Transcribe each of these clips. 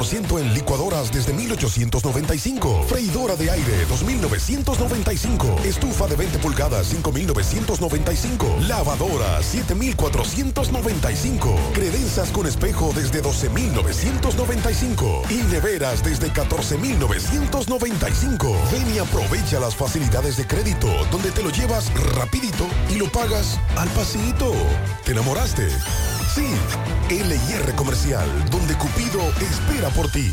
20% en licuadoras desde 1895. Freidora de aire 2995. Estufa de 20 pulgadas 5995. Lavadora 7495. Credenzas con espejo desde 12995. Y neveras desde 14995. Ven y aprovecha las facilidades de crédito donde te lo llevas rapidito y lo pagas al pasito. ¿Te enamoraste? Sí, LIR Comercial, donde Cupido espera por ti.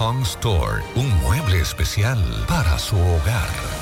Home Store, un mueble especial para su hogar.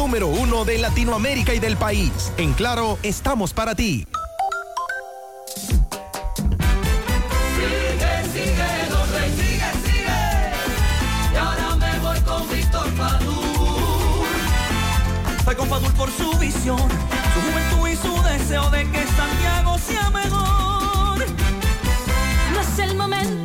número uno de Latinoamérica y del país. En Claro, estamos para ti. Sigue, sigue, don Rey, sigue, sigue. Y ahora me voy con Víctor Padul. Fue con Padul por su visión, su juventud y su deseo de que Santiago sea mejor. No es el momento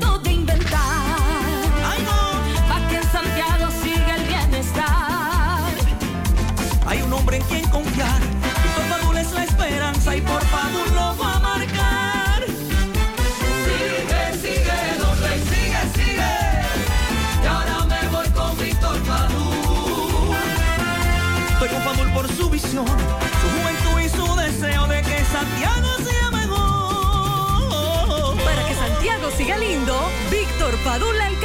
Víctor Padul alcalde.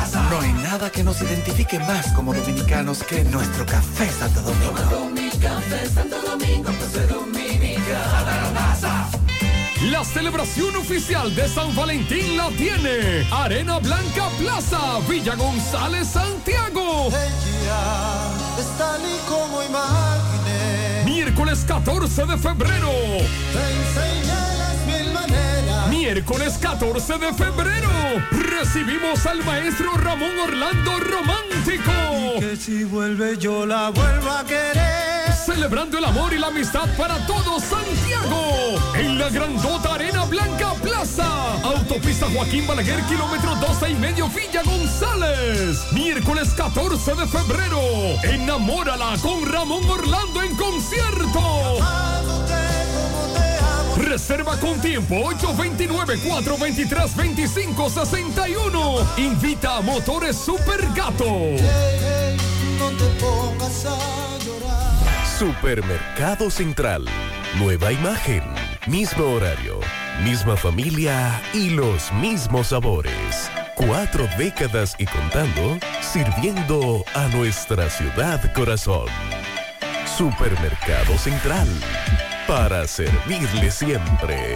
No hay nada que nos identifique más como dominicanos que nuestro café Santo Domingo. Mi café Santo Domingo, pues soy dominicano. La celebración oficial de San Valentín la tiene Arena Blanca Plaza, Villa González, Santiago. Ella es tal y como imaginé. Miércoles 14 de febrero. Te Miércoles 14 de febrero. Recibimos al maestro Ramón Orlando Romántico. Que si vuelve yo la vuelvo a querer. Celebrando el amor y la amistad para todo Santiago. En la grandota Arena Blanca Plaza. Autopista Joaquín Balaguer, kilómetro 12 y medio Villa González. Miércoles 14 de febrero. Enamórala con Ramón Orlando en concierto. Reserva con tiempo 829-423-2561. Invita a Motores Super Gato. Supermercado Central. Nueva imagen. Mismo horario. Misma familia y los mismos sabores. Cuatro décadas y contando, sirviendo a nuestra ciudad corazón. Supermercado Central. Para servirle siempre.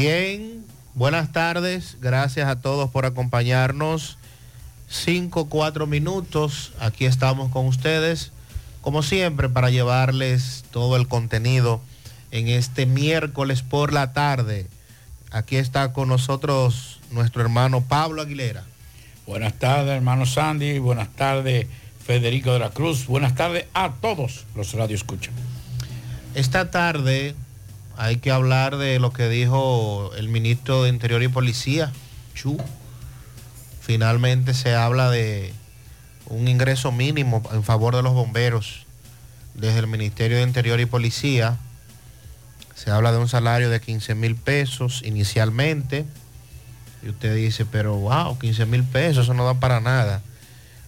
Bien, buenas tardes. Gracias a todos por acompañarnos. Cinco, cuatro minutos. Aquí estamos con ustedes, como siempre, para llevarles todo el contenido en este miércoles por la tarde. Aquí está con nosotros nuestro hermano Pablo Aguilera. Buenas tardes, hermano Sandy. Buenas tardes, Federico de la Cruz. Buenas tardes a todos los Radio Escuchan. Esta tarde hay que hablar de lo que dijo el ministro de Interior y Policía, Chu. Finalmente se habla de un ingreso mínimo en favor de los bomberos desde el Ministerio de Interior y Policía. Se habla de un salario de 15 mil pesos inicialmente. Y usted dice, pero wow, 15 mil pesos, eso no da para nada.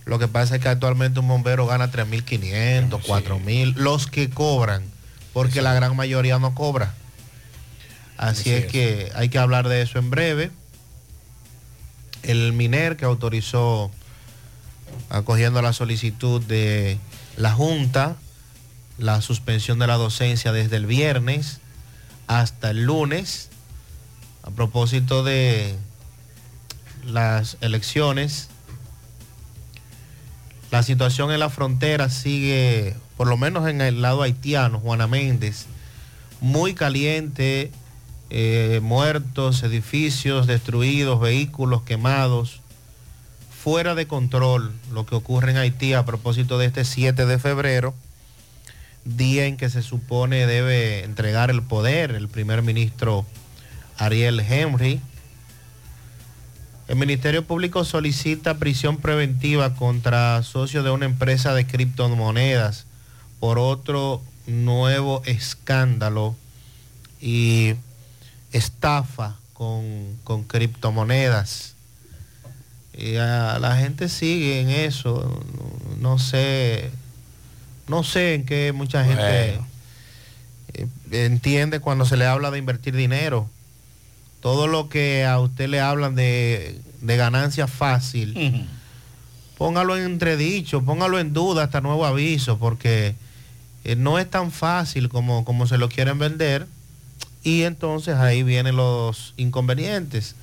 Lo que pasa es que actualmente un bombero gana 3.500, 4.000, los que cobran, porque la gran mayoría no cobra. Así, Así es, es. que hay que hablar de eso en breve. El MINER que autorizó, acogiendo la solicitud de la Junta, la suspensión de la docencia desde el viernes hasta el lunes, a propósito de las elecciones. La situación en la frontera sigue, por lo menos en el lado haitiano, Juana Méndez, muy caliente, eh, muertos, edificios destruidos, vehículos quemados, fuera de control lo que ocurre en Haití a propósito de este 7 de febrero, día en que se supone debe entregar el poder el primer ministro Ariel Henry. El Ministerio Público solicita prisión preventiva contra socios de una empresa de criptomonedas por otro nuevo escándalo y estafa con, con criptomonedas. Y a- la gente sigue en eso. No, sé, no sé en qué mucha gente eh, entiende cuando se le habla de invertir dinero. Todo lo que a usted le hablan de, de ganancia fácil, póngalo en entredicho, póngalo en duda hasta nuevo aviso, porque eh, no es tan fácil como, como se lo quieren vender. Y entonces ahí vienen los inconvenientes,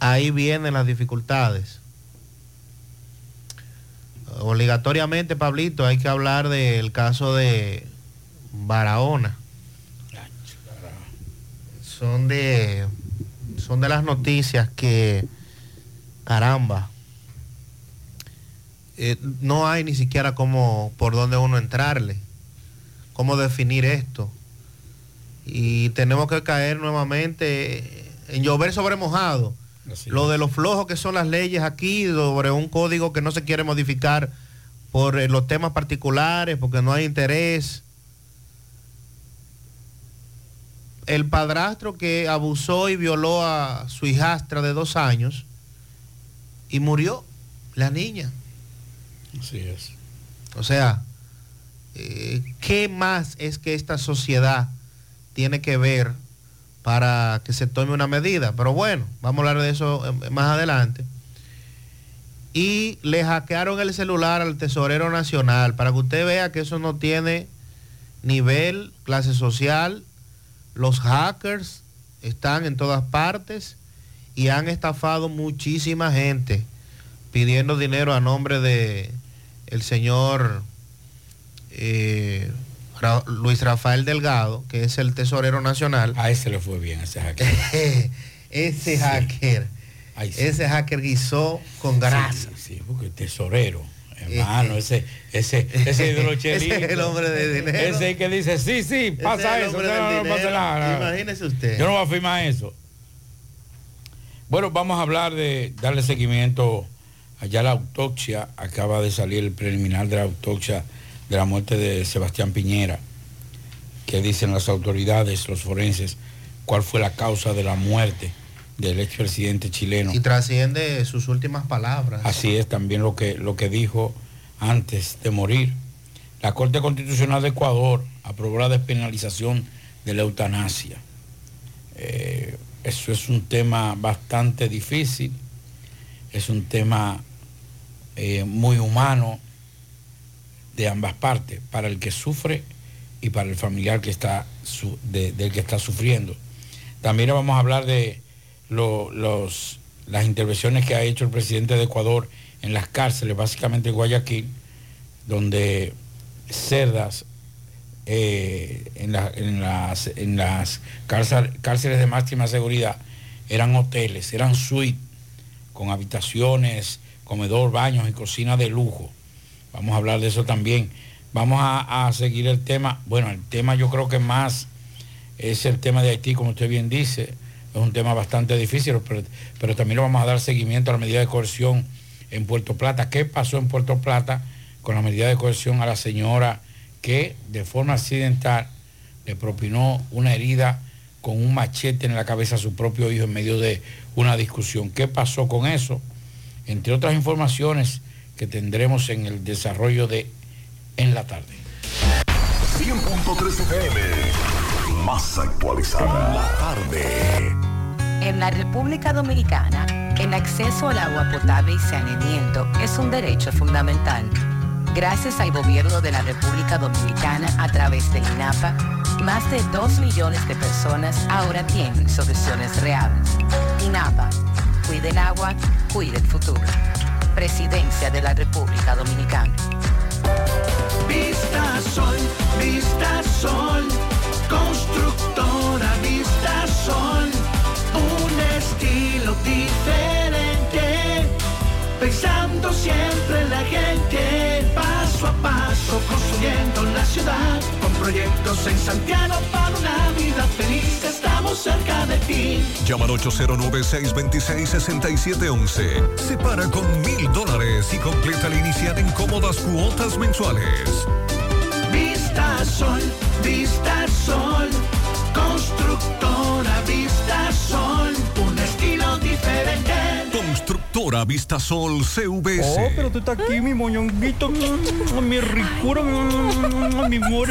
ahí vienen las dificultades. Obligatoriamente, Pablito, hay que hablar del caso de Barahona. Son de, son de las noticias que, caramba, eh, no hay ni siquiera cómo, por dónde uno entrarle, cómo definir esto. Y tenemos que caer nuevamente en llover sobre mojado. Lo de los flojos que son las leyes aquí sobre un código que no se quiere modificar por eh, los temas particulares, porque no hay interés. El padrastro que abusó y violó a su hijastra de dos años y murió la niña. Así es. O sea, eh, ¿qué más es que esta sociedad tiene que ver para que se tome una medida? Pero bueno, vamos a hablar de eso eh, más adelante. Y le hackearon el celular al tesorero nacional para que usted vea que eso no tiene nivel, clase social. Los hackers están en todas partes y han estafado muchísima gente pidiendo dinero a nombre de el señor eh, Ra- Luis Rafael Delgado, que es el tesorero nacional. A ese le fue bien, a ese hacker. ese hacker, ese hacker guisó con grasa. Sí, sí, porque tesorero, hermano, ese, ese, ese de los Ese es el hombre de dinero. Ese que dice, sí, sí, pasa es eso. no, no, no pasa nada. Imagínese usted. Yo no voy a firmar eso. Bueno, vamos a hablar de darle seguimiento allá a la autopsia. Acaba de salir el preliminar de la autopsia de la muerte de Sebastián Piñera. ¿Qué dicen las autoridades, los forenses? ¿Cuál fue la causa de la muerte del expresidente chileno? Y trasciende sus últimas palabras. Así es también lo que, lo que dijo antes de morir. La Corte Constitucional de Ecuador aprobó la despenalización de la eutanasia. Eh, eso es un tema bastante difícil, es un tema eh, muy humano de ambas partes, para el que sufre y para el familiar que está su- de- del que está sufriendo. También vamos a hablar de lo- los, las intervenciones que ha hecho el presidente de Ecuador en las cárceles, básicamente en Guayaquil, donde cerdas eh, en, la- en las, cárceles de máxima seguridad eran hoteles, eran suites con habitaciones, comedor, baños y cocina de lujo. Vamos a hablar de eso también. Vamos a, seguir el tema. Bueno, el tema yo creo que más es el tema de Haití, como usted bien dice. Es un tema bastante difícil, pero, pero también le vamos a dar seguimiento a la medida de coerción en Puerto Plata. ¿Qué pasó en Puerto Plata con la medida de coerción a la señora que de forma accidental le propinó una herida con un machete en la cabeza a su propio hijo en medio de una discusión? ¿Qué pasó con eso? Entre otras informaciones que tendremos en el desarrollo de En la tarde. 100.3 FM. Más actualizada. La tarde. En la República Dominicana, el acceso al agua potable y saneamiento es un derecho fundamental. Gracias al gobierno de la República Dominicana a través del INAPA, más de 2 millones de personas ahora tienen soluciones reales. INAPA, cuide el agua, cuide el futuro. Presidencia de la República Dominicana. Vista Sol, Vista Sol, constructora Vista Sol, un estilo diferente, pensando siempre en la gente, paso a paso construyendo la ciudad, proyectos en Santiago para una vida feliz, estamos cerca de ti. Llama al 809-626-6711. Separa con mil dólares y completa la inicial en cómodas cuotas mensuales. Vista Sol, Vista Sol, constructora Constructora Vistasol CVS. Oh, pero tú estás aquí, mi moñonguito, mi ricura, mi amor.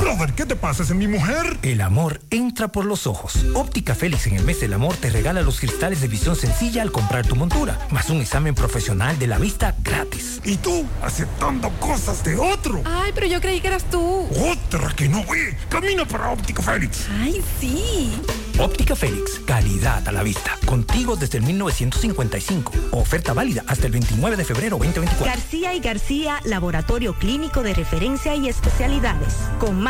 Brother, ¿qué te pasa? ¿Es mi mujer? El amor entra por los ojos. Óptica Félix en el mes del amor te regala los cristales de visión sencilla al comprar tu montura, más un examen profesional de la vista gratis. Y tú, aceptando cosas de otro. Ay, pero yo creí que eras tú. Otra que no ve. Camina para Óptica Félix. Ay, sí. Óptica Félix, calidad a la vista. Contigo desde el 1955. Oferta válida hasta el 29 de febrero 2024. García y García, laboratorio clínico de referencia y especialidades. Con más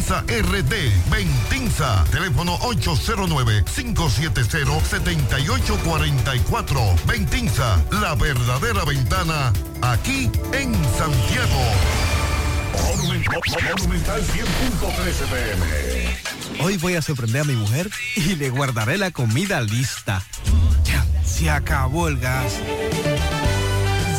RD. Ventinza, teléfono 809-570-7844. Ventinza, la verdadera ventana, aquí en Santiago. Monumental 100.13 pm. Hoy voy a sorprender a mi mujer y le guardaré la comida lista. Ya, se acabó el gas.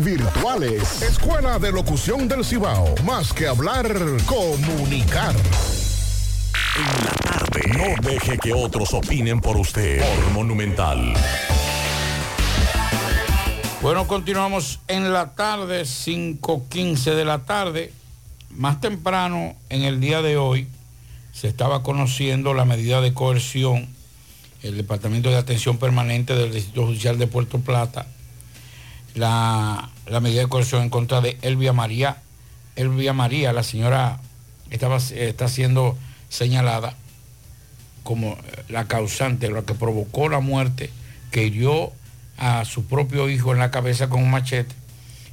virtuales. Escuela de Locución del Cibao. Más que hablar, comunicar. En la tarde. No deje que otros opinen por usted. Por Monumental. Bueno, continuamos en la tarde, 5.15 de la tarde. Más temprano, en el día de hoy, se estaba conociendo la medida de coerción. El Departamento de Atención Permanente del Distrito Judicial de Puerto Plata la, medida de coerción en contra de Elvia María. Elvia María, la señora, estaba, está siendo señalada como la causante, la que provocó la muerte, que hirió a su propio hijo en la cabeza con un machete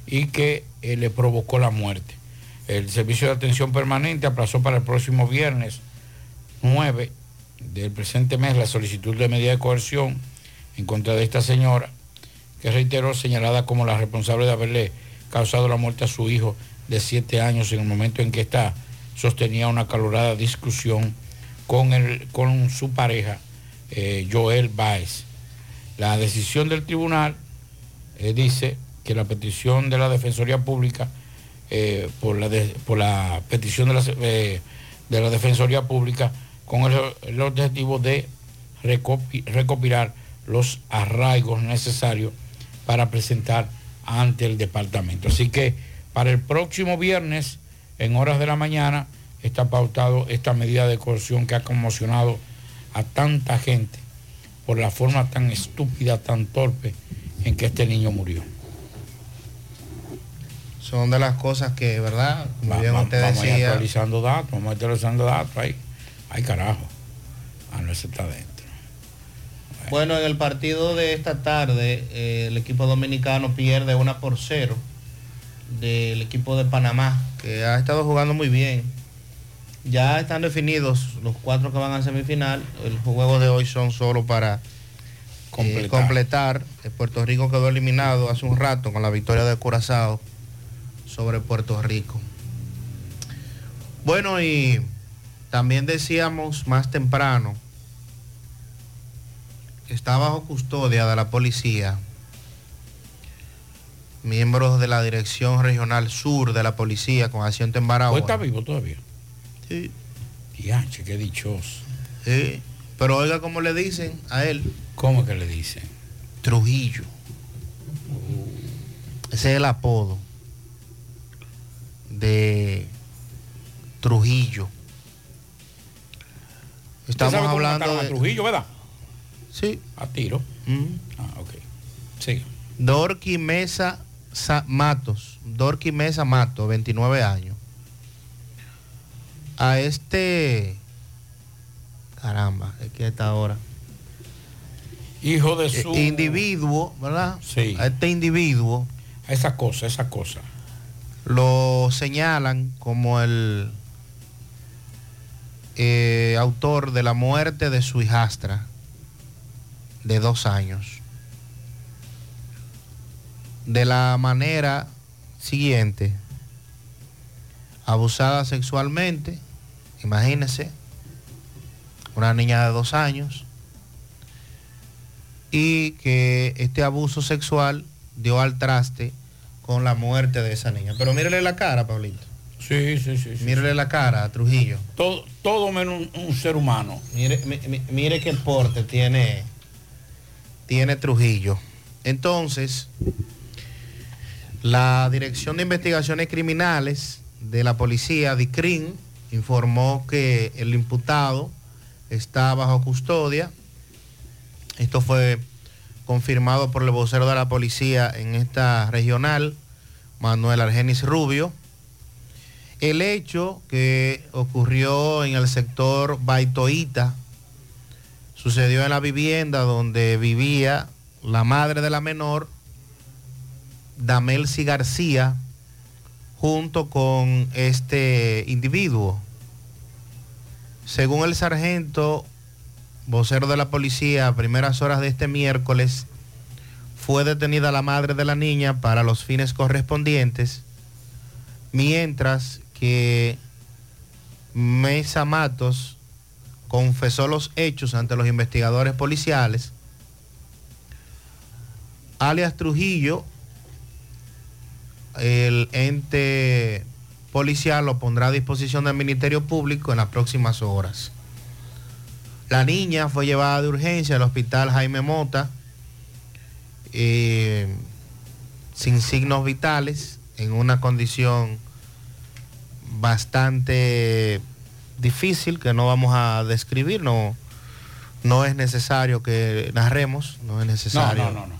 y que eh, le provocó la muerte. El Servicio de Atención Permanente aplazó para el próximo viernes 9 del presente mes la solicitud de medida de coerción en contra de esta señora que reiteró señalada como la responsable de haberle causado la muerte a su hijo de siete años en el momento en que ésta sostenía una calorada discusión con, el, con su pareja, eh, Joel Baez. La decisión del tribunal eh, dice que la petición de la Defensoría Pública, eh, por, la por la petición de la, de la Defensoría Pública, con el objetivo de recopilar los arraigos necesarios para presentar ante el departamento. Así que para el próximo viernes, en horas de la mañana, está pautado esta medida de coerción que ha conmocionado a tanta gente por la forma tan estúpida, tan torpe en que este niño murió. Son de las cosas que, ¿verdad? Como Va, bien usted vamos decía, actualizando datos, vamos actualizando datos ahí. Ay, carajo. Ah, no, ese está dentro. Bueno, en el partido de esta tarde, eh, el equipo dominicano pierde una por cero del equipo de Panamá, que ha estado jugando muy bien. Ya están definidos los cuatro que van a semifinal. El juego de hoy son solo para eh, Completar. completar. Eh, Puerto Rico quedó eliminado hace un rato con la victoria de Curazao sobre Puerto Rico. Bueno, y también decíamos más temprano, está bajo custodia de la policía, miembros de la Dirección Regional Sur de la Policía con asiento en ¿O Barahona. está vivo todavía? Sí. Diache, qué dichoso. Sí, pero oiga cómo le dicen a él. ¿Cómo que le dicen? Trujillo. Ese es el apodo de Trujillo. Estamos ¿Usted sabe cómo hablando de Trujillo, ¿verdad? Sí. A tiro. Mm. Ah, ok. Sí. Dorky Mesa Sa- Matos. Dorky Mesa Matos, 29 años. A este. Caramba, es que a esta hora. Hijo de Eh, su... individuo, ¿verdad? Sí. A este individuo Esa cosa, esa cosa. lo señalan como el eh, autor de la muerte de su hijastra de dos años. De la manera siguiente, abusada sexualmente, imagínense, una niña de dos años, y que este abuso sexual dio al traste con la muerte de esa niña. Pero mírele la cara, Pablito. Sí, sí, sí. sí. Mírele la cara a Trujillo. Todo, todo menos un, un ser humano. Mire, mi- mi- mire qué porte tiene, tiene Trujillo. Entonces, la Dirección de Investigaciones Criminales de la Policía, DICRIN, informó que el imputado está bajo custodia. Esto fue confirmado por el vocero de la policía en esta regional, Manuel Argenis Rubio. El hecho que ocurrió en el sector Baitoita sucedió en la vivienda donde vivía la madre de la menor, Damelsi García, junto con este individuo. Según el sargento, vocero de la policía, a primeras horas de este miércoles, fue detenida la madre de la niña para los fines correspondientes, mientras que Mesa Matos confesó los hechos ante los investigadores policiales. Alias Trujillo, el ente policial lo pondrá a disposición del Ministerio Público en las próximas horas. La niña fue llevada de urgencia al hospital Jaime Mota, eh, sin signos vitales, en una condición bastante difícil que no vamos a describir, no, no es necesario que narremos, no es necesario No, no, no, no.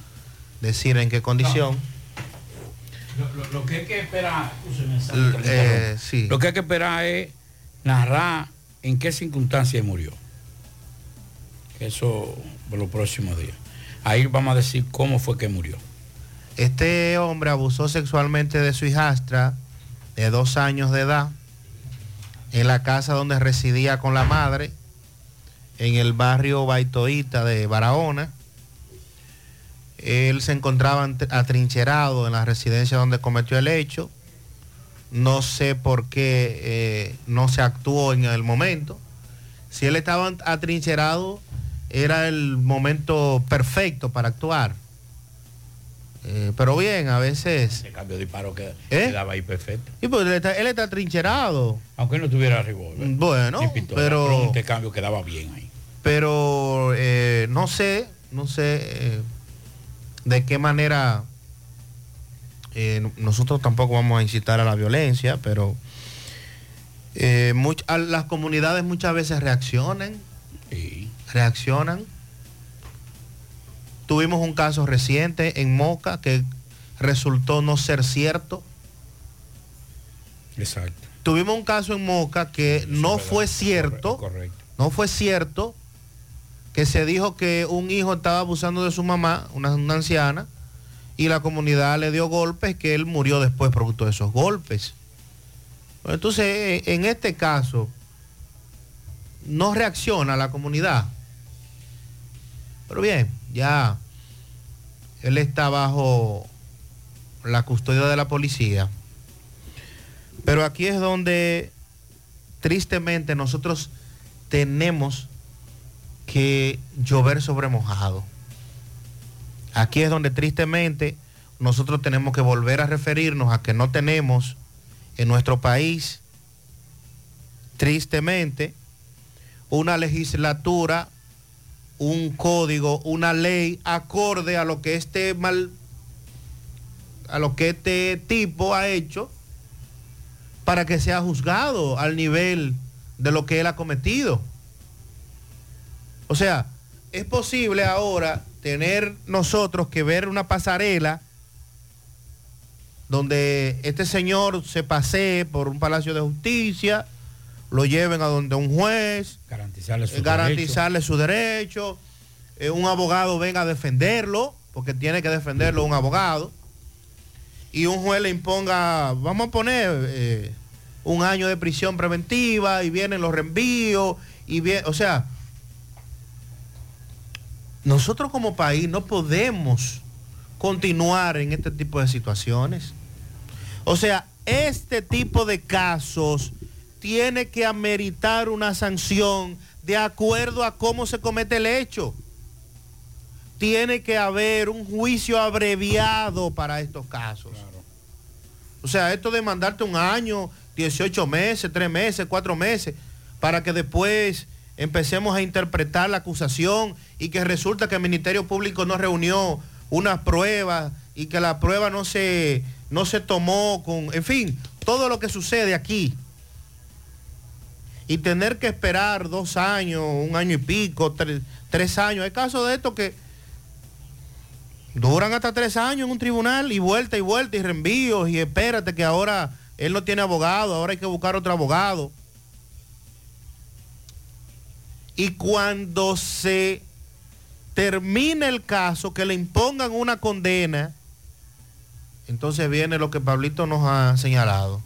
decir en qué condición. Lo, lo- lo que hay que esperar, L- eh, sí. lo que hay que esperar es narrar en qué circunstancias murió. Eso por los próximos días. Ahí vamos a decir cómo fue que murió. Este hombre abusó sexualmente de su hijastra de dos años de edad en la casa donde residía con la madre en el barrio Baitoíta de Barahona. Él se encontraba atrincherado en la residencia donde cometió el hecho. No sé por qué eh, no se actuó en el momento. Si él estaba atrincherado, era el momento perfecto para actuar. Eh, pero bien, a veces... El cambio de disparo que ¿Eh? quedaba ahí perfecto. Y pues él está, él está trincherado. Aunque no tuviera revólver. Bueno, ni pistola, pero- un intercambio quedaba bien ahí. Pero eh, no sé, no sé eh, de qué manera nosotros tampoco vamos a incitar a la violencia, pero much- a las comunidades muchas veces reaccionan, reaccionan. Tuvimos un caso reciente en Moca que resultó no ser cierto. Exacto. Tuvimos un caso en Moca que no fue cierto. Correcto. No fue cierto que se dijo que un hijo estaba abusando de su mamá, una, una anciana, y la comunidad le dio golpes que él murió después producto de esos golpes. Entonces, en este caso, no reacciona la comunidad. Pero bien, ya él está bajo la custodia de la policía. Pero aquí es donde tristemente nosotros tenemos que llover sobre mojado. Aquí es donde tristemente nosotros tenemos que volver a referirnos a que no tenemos en nuestro país, tristemente, una legislatura, un código, una ley acorde a lo que este mal, a lo que este tipo ha hecho para que sea juzgado al nivel de lo que él ha cometido. O sea, es posible ahora tener nosotros que ver una pasarela donde este señor se pasee por un palacio de justicia, lo lleven a donde un juez, garantizarle su eh, garantizarle su derecho, eh, un abogado venga a defenderlo, porque tiene que defenderlo un abogado, y un juez le imponga, vamos a poner eh, un año de prisión preventiva, y vienen los reenvíos, y bien, o sea, nosotros como país no podemos continuar en este tipo de situaciones. O sea, este tipo de casos tiene que ameritar una sanción de acuerdo a cómo se comete el hecho. Tiene que haber un juicio abreviado para estos casos. O sea, esto de mandarte un año, 18 meses, 3 meses, 4 meses, para que después empecemos a interpretar la acusación y que resulta que el Ministerio Público no reunió unas pruebas y que la prueba no se, no se tomó con, en fin, todo lo que sucede aquí. Y tener que esperar dos años, un año y pico, tres, tres años. Hay casos de estos que duran hasta tres años en un tribunal y vuelta y vuelta y reenvíos y espérate que ahora él no tiene abogado, ahora hay que buscar otro abogado. Y cuando se termine el caso, que le impongan una condena, entonces viene lo que Pablito nos ha señalado.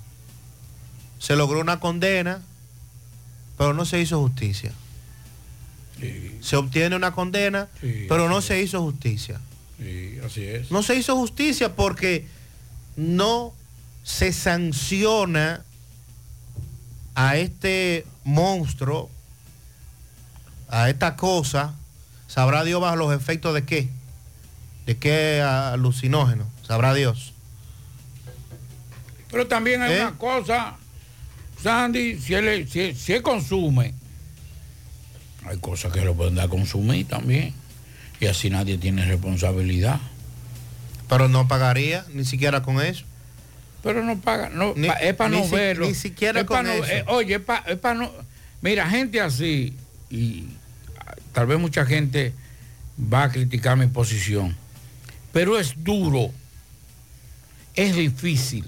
Se logró una condena, pero no se hizo justicia. Se obtiene una condena, Sí, pero no se hizo justicia. Sí, así es. No se hizo justicia porque no se sanciona a este monstruo, a esta cosa, sabrá Dios bajo los efectos de qué, de qué alucinógeno, sabrá Dios. Pero también hay ¿Eh? una cosa, Sandy, si él, si, si él consume, hay cosas que lo pueden dar a consumir también. Y así nadie tiene responsabilidad. Pero no pagaría ni siquiera con eso. Pero no paga, no, Ni- pa- es para no si- verlo. ni siquiera Es con no- eso. eh, oye, es para no. Mira, gente así, y tal vez mucha gente va a criticar mi posición, pero es duro, es difícil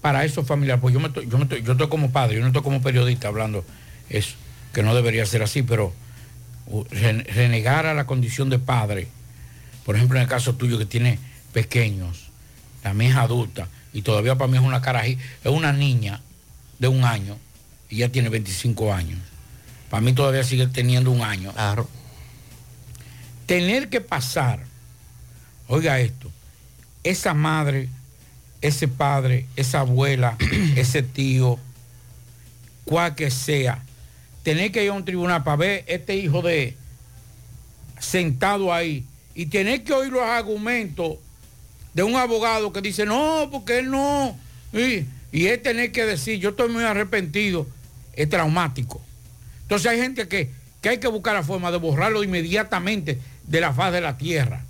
para esos familiares. Pues yo, me estoy- yo, me estoy- yo estoy como padre, yo no estoy como periodista hablando eso, que no debería ser así, pero ren- renegar a la condición de padre, por ejemplo, en el caso tuyo que tiene pequeños, la mía es adulta y todavía para mí es una carajita, es una niña de un año y ya tiene 25 años. Para mí todavía sigue teniendo un año. Tener que pasar, oiga esto, esa madre, ese padre, esa abuela, ese tío, cual que sea, tener que ir a un tribunal para ver este hijo de sentado ahí y tener que oír los argumentos de un abogado que dice, no, porque él no. Y, y él tener que decir, yo estoy muy arrepentido, es traumático. Entonces hay gente que, que hay que buscar la forma de borrarlo inmediatamente de la faz de la tierra.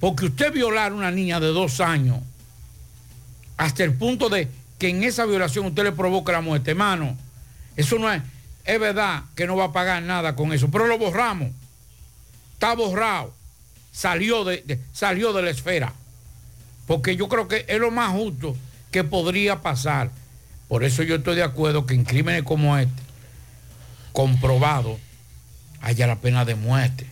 Porque usted violar a una niña de dos años hasta el punto de que en esa violación usted le provoque la muerte, hermano, eso no es, es verdad que no va a pagar nada con eso, pero lo borramos. Está borrado. Salió de, salió de la esfera. Porque yo creo que es lo más justo que podría pasar. Por eso yo estoy de acuerdo que en crímenes como este, comprobado, haya la pena de muerte.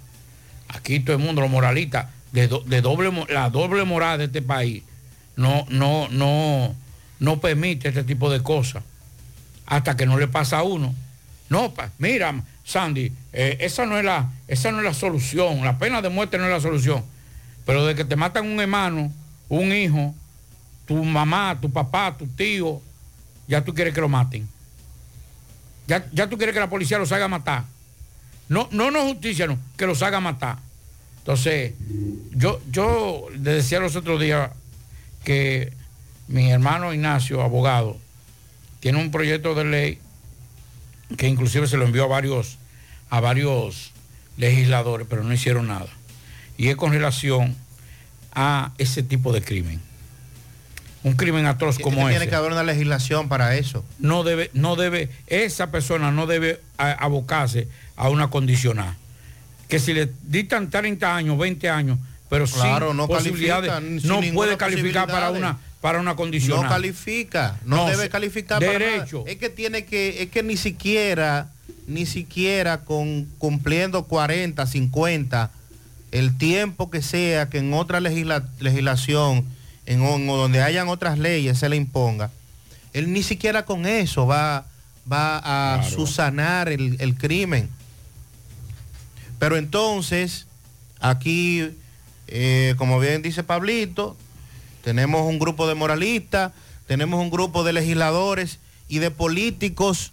Aquí todo el mundo, los moralistas, de, do- de doble, la doble moral de este país, no, no, no, no permite este tipo de cosas. Hasta que no le pasa a uno. No, pa- mira, Sandy, eh, esa, no es la, esa no es la solución. La pena de muerte no es la solución. Pero de que te matan un hermano, un hijo, tu mamá, tu papá, tu tío, ya tú quieres que lo maten. Ya, ya tú quieres que la policía los haga matar. No, no, no justicia, que los haga matar. Entonces, yo, yo le decía los otros días que mi hermano Ignacio, abogado, tiene un proyecto de ley que inclusive se lo envió a varios, a varios legisladores, pero no hicieron nada. Y es con relación a ese tipo de crimen. Un crimen atroz como Tiene ese que haber una legislación para eso. no debe, no debe, esa persona no debe abocarse a una condicional. Que si le dictan 30 años, 20 años, pero Claro, sin no posibilidades, sin no puede calificar para una, para una condicional. No califica, no, No, debe calificar derecho. para. Es que tiene que, es que ni siquiera, ni siquiera con cumpliendo 40, 50, el tiempo que sea que en otra legisla- legislación, en, donde hayan otras leyes se le imponga, él ni siquiera con eso va, va a susanar el, el crimen. Pero entonces, aquí, eh, como bien dice Pablito, tenemos un grupo de moralistas, tenemos un grupo de legisladores y de políticos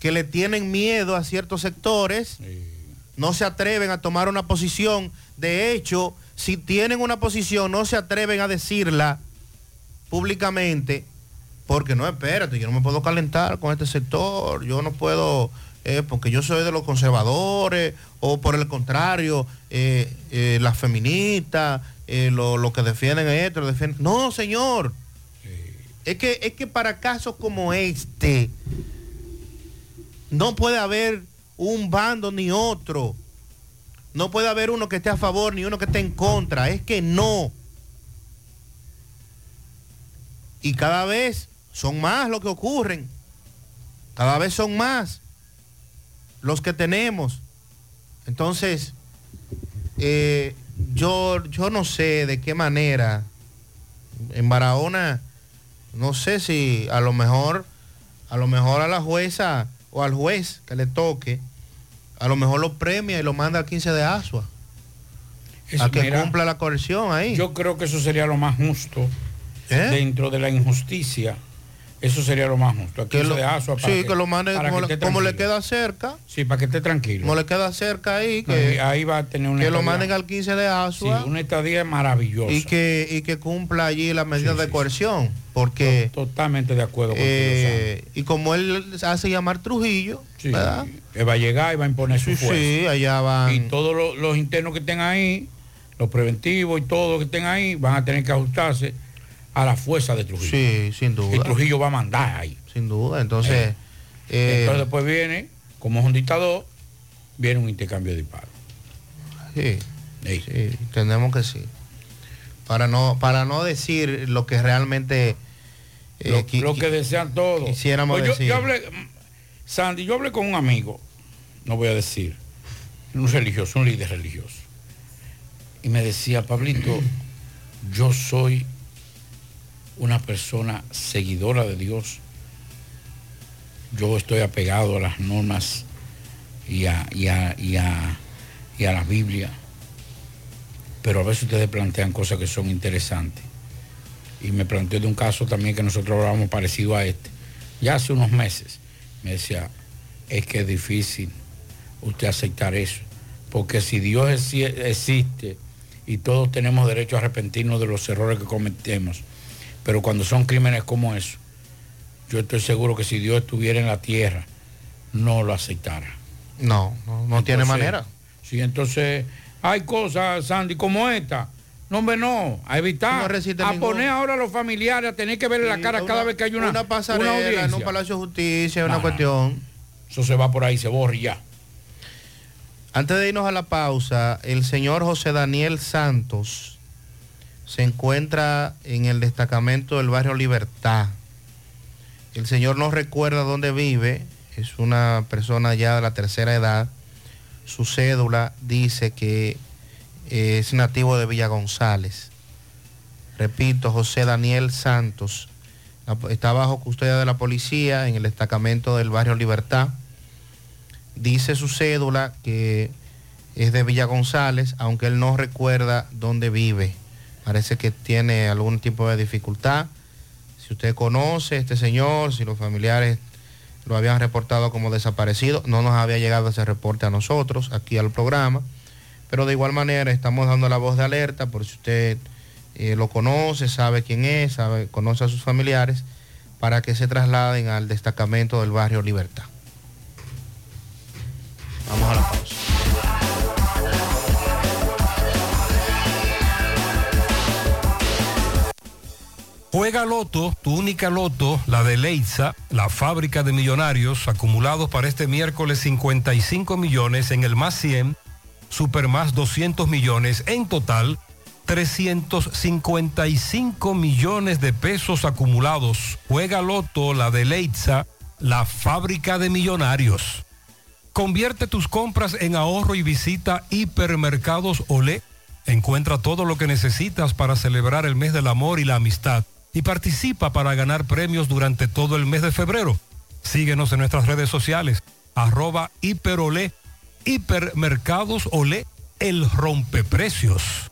que le tienen miedo a ciertos sectores, no se atreven a tomar una posición. De hecho, si tienen una posición, no se atreven a decirla públicamente, porque no, espérate, yo no me puedo calentar con este sector, yo no puedo, eh, porque yo soy de los conservadores, o por el contrario, eh, eh, las feministas, eh, lo, lo que defienden esto, lo defienden... No, señor. Es que, es que para casos como este, no puede haber un bando ni otro. No puede haber uno que esté a favor ni uno que esté en contra. Es que no. Y cada vez son más los que ocurren. Cada vez son más los que tenemos. Entonces, eh, yo, yo no sé de qué manera en Barahona, no sé si a lo mejor, a lo mejor a la jueza o al juez que le toque, a lo mejor lo premia y lo manda al 15 de Asua. Eso, a que mira, cumpla la coerción ahí. Yo creo que eso sería lo más justo ¿Eh? dentro de la injusticia. Eso sería lo más justo. Aquí Que lo- de Asua para sí, que lo para como, que le, como queda cerca. Sí, para que esté tranquilo. Como le queda cerca ahí, que, ahí va a tener una que lo manden al 15 de Sí, Asua una estadía maravillosa. y, que, y que cumpla allí las medidas de coerción. Porque, Totalmente de acuerdo con eh, y como él hace llamar Trujillo, Sí, ¿verdad? él va a llegar y va a imponer su Sí, fuerza. sí, allá van. Y todos los, los internos que estén ahí, los preventivos y todos que estén ahí, van a tener que ajustarse a la fuerza de Trujillo. Sí, sin duda. Y Trujillo va a mandar ahí. Sin duda, entonces... eh, Entonces después viene, como es un dictador, viene un intercambio de disparos. Sí, sí, tenemos que sí. Para no, para no decir lo que realmente eh, Lo, qui- lo que desean todos. quisiéramos Pues yo, decir. yo hablé, Sandy, yo hablé con un amigo, no voy a decir, un religioso, un líder religioso. Y me decía, Pablito, yo soy una persona seguidora de Dios. Yo estoy apegado a las normas y a, y a, y a, y a la Biblia. Pero a veces ustedes plantean cosas que son interesantes y me planteó de un caso también que nosotros hablábamos parecido a este, ya hace unos meses. Me decía, es que es difícil usted aceptar eso, porque si Dios exi- existe y todos tenemos derecho a arrepentirnos de los errores que cometemos, pero cuando son crímenes como eso, yo estoy seguro que si Dios estuviera en la tierra, no lo aceptara. No, no, no tiene manera. Sí, entonces hay cosas, Sandy, como esta. No, hombre, no, a evitar, No a ningún- poner ahora a los familiares a tener que verle la cara una- cada vez que hay una, una pasarela en audiencia. un palacio de justicia, una No, cuestión. Eso se va por ahí, se borra y ya. Antes de irnos a la pausa, el señor José Daniel Santos se encuentra en el destacamento del barrio Libertad. El señor no recuerda dónde vive, es una persona ya de la tercera edad. Su cédula dice que eh, es nativo de Villa González. Repito, José Daniel Santos está bajo custodia de la policía en el destacamento del barrio Libertad. dice su cédula que es de Villa González, aunque él no recuerda dónde vive. Parece que tiene algún tipo de dificultad. Si usted conoce a este señor, si los familiares lo habían reportado como desaparecido, no nos había llegado ese reporte a nosotros, aquí al programa, pero de igual manera estamos dando la voz de alerta por si usted eh, lo conoce, sabe quién es, sabe, conoce a sus familiares, para que se trasladen al destacamento del barrio Libertad. Vamos a la pausa. Juega Loto, tu única Loto, la de Leitza, la fábrica de millonarios, acumulados para este miércoles 55 millones en el más 100, super más 200 millones, en total 355 millones de pesos acumulados. Juega Loto, la de Leitza, la fábrica de millonarios. Convierte tus compras en ahorro y visita Hipermercados Olé. Encuentra todo lo que necesitas para celebrar el mes del amor y la amistad y participa para ganar premios durante todo el mes de febrero. Síguenos en nuestras redes sociales, arroba hiperolé, hipermercados olé, el rompeprecios.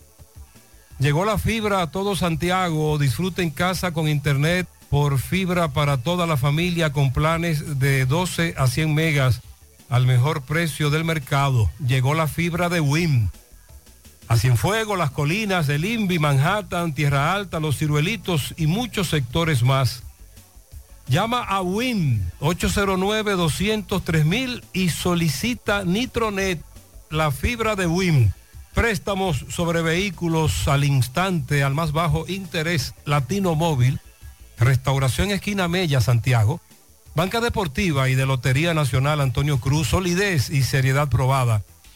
Llegó la fibra a todo Santiago, disfruta en casa con internet por fibra para toda la familia con planes de 12 a 100 megas al mejor precio del mercado. Llegó la fibra de WIM. A Cienfuegos, Las Colinas, El Invi, Manhattan, Tierra Alta, Los Ciruelitos y muchos sectores más. Llama a WIN 809-203 y solicita Nitronet, la fibra de WIN. Préstamos sobre vehículos al instante, al más bajo interés, Latino Móvil, Restauración Esquina Mella, Santiago, Banca Deportiva y de Lotería Nacional Antonio Cruz, solidez y seriedad probada.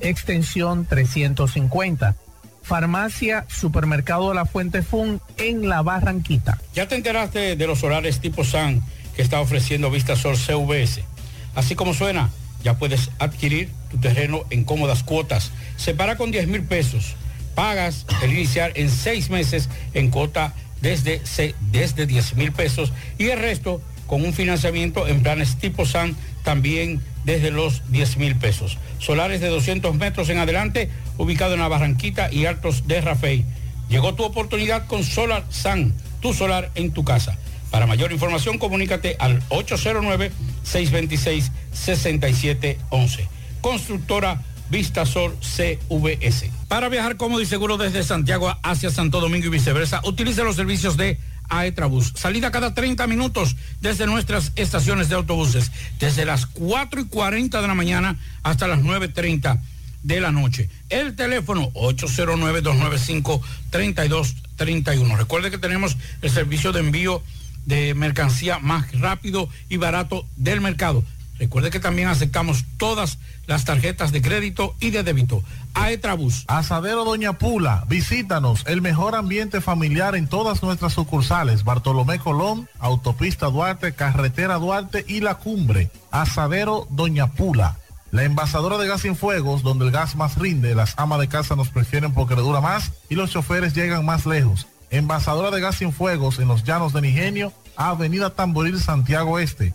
extensión 350. Farmacia Supermercado La Fuente Fun en La Barranquita. ¿Ya te enteraste de los solares tipo SAN que está ofreciendo Vistasol CVS? Así como suena, ya puedes adquirir tu terreno en cómodas cuotas. Separa con 10 mil pesos. Pagas el iniciar en seis meses en cuota desde, desde 10 mil pesos y el resto con un financiamiento en planes tipo SAN también desde los 10 mil pesos. Solares de 200 metros en adelante, ubicado en la Barranquita y Altos de Rafey. Llegó tu oportunidad con Solar San, tu solar en tu casa. Para mayor información, comunícate al 809-626-6711. Constructora Vistasol CVS. Para viajar cómodo y seguro desde Santiago hacia Santo Domingo y viceversa, utiliza los servicios de Aetrabús. Salida cada 30 minutos desde nuestras estaciones de autobuses, desde las 4 y 40 de la mañana hasta las 9.30 de la noche. El teléfono 809-295-3231. Recuerde que tenemos el servicio de envío de mercancía más rápido y barato del mercado. Recuerde que también aceptamos todas las tarjetas de crédito y de débito. Aetrabús. Asadero Doña Pula, visítanos, el mejor ambiente familiar en todas nuestras sucursales. Bartolomé Colón, Autopista Duarte, Carretera Duarte y La Cumbre. Asadero Doña Pula. La envasadora de gas sin fuegos, donde el gas más rinde, las amas de casa nos prefieren porque le dura más y los choferes llegan más lejos. Envasadora de gas sin fuegos en los llanos de Nigenio, Avenida Tamboril, Santiago Este.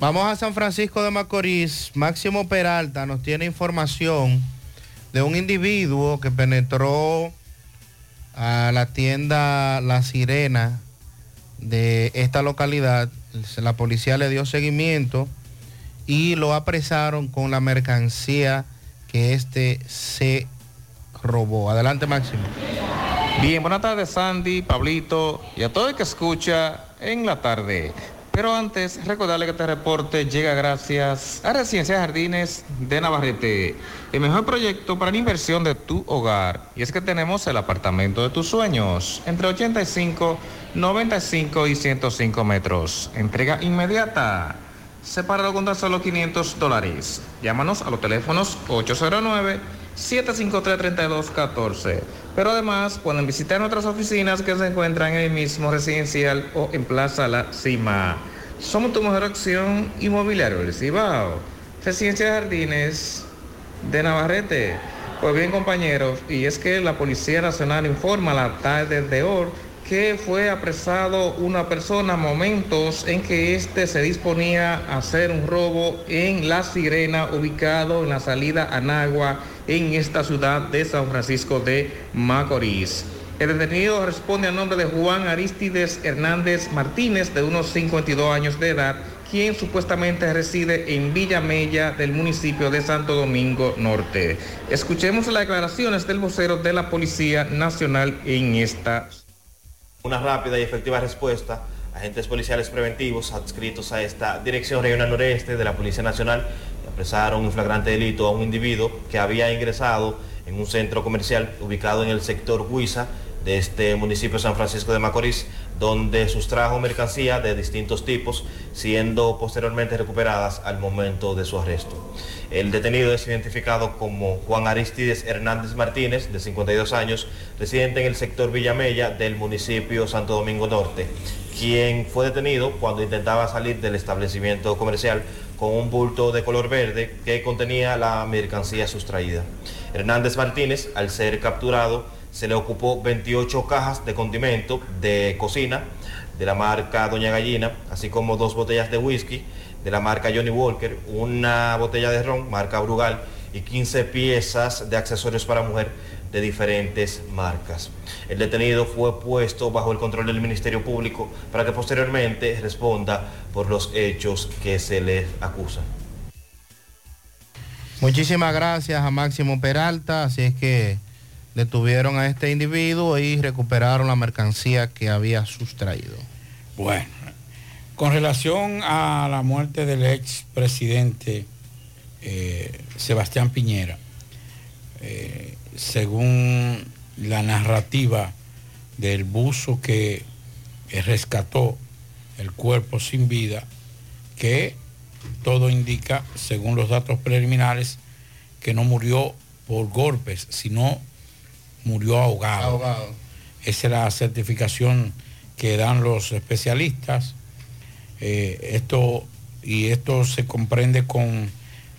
Vamos a San Francisco de Macorís. Máximo Peralta nos tiene información de un individuo que penetró a la tienda La Sirena de esta localidad. La policía le dio seguimiento y lo apresaron con la mercancía que este se robó. Adelante Máximo. Bien, buenas tardes Sandy, Pablito y a todo el que escucha en la tarde. Pero antes, recordarle que este reporte llega gracias a Residencia Jardines de Navarrete, el mejor proyecto para la inversión de tu hogar. Y es que tenemos el apartamento de tus sueños, entre 85, 95 y 105 metros. Entrega inmediata. Separado con tan solo 500 dólares. Llámanos a los teléfonos 809 753-3214. Pero además pueden visitar nuestras oficinas que se encuentran en el mismo residencial o en Plaza La Cima. Somos tu mejor opción inmobiliario del Cibao. Residencia de Jardines de Navarrete. Pues bien compañeros, y es que la Policía Nacional informa la tarde de hoy que fue apresado una persona momentos en que éste se disponía a hacer un robo en La Sirena, ubicado en la salida a Nagua, en esta ciudad de San Francisco de Macorís. El detenido responde a nombre de Juan Aristides Hernández Martínez, de unos 52 años de edad, quien supuestamente reside en Villa Mella del municipio de Santo Domingo Norte. Escuchemos las declaraciones del vocero de la Policía Nacional en esta una rápida y efectiva respuesta, agentes policiales preventivos adscritos a esta Dirección Regional Noreste de la Policía Nacional apresaron un flagrante delito a un individuo que había ingresado en un centro comercial ubicado en el sector Huiza de este municipio de San Francisco de Macorís, donde sustrajo mercancía de distintos tipos, siendo posteriormente recuperadas al momento de su arresto. El detenido es identificado como Juan Aristides Hernández Martínez, de 52 años, residente en el sector Villamella del municipio Santo Domingo Norte, quien fue detenido cuando intentaba salir del establecimiento comercial con un bulto de color verde que contenía la mercancía sustraída. Hernández Martínez, al ser capturado, se le ocupó 28 cajas de condimento de cocina de la marca Doña Gallina, así como dos botellas de whisky de la marca Johnny Walker, una botella de ron marca Brugal y 15 piezas de accesorios para mujer de diferentes marcas. El detenido fue puesto bajo el control del Ministerio Público para que posteriormente responda por los hechos que se le acusan. Muchísimas gracias a Máximo Peralta, así es que detuvieron a este individuo y recuperaron la mercancía que había sustraído. Bueno, con relación a la muerte del ex presidente eh, Sebastián Piñera, eh, según la narrativa del buzo que rescató el cuerpo sin vida, que todo indica, según los datos preliminares, que no murió por golpes, sino murió ahogado. Esa es la certificación que dan los especialistas. Eh, esto, y esto se comprende con,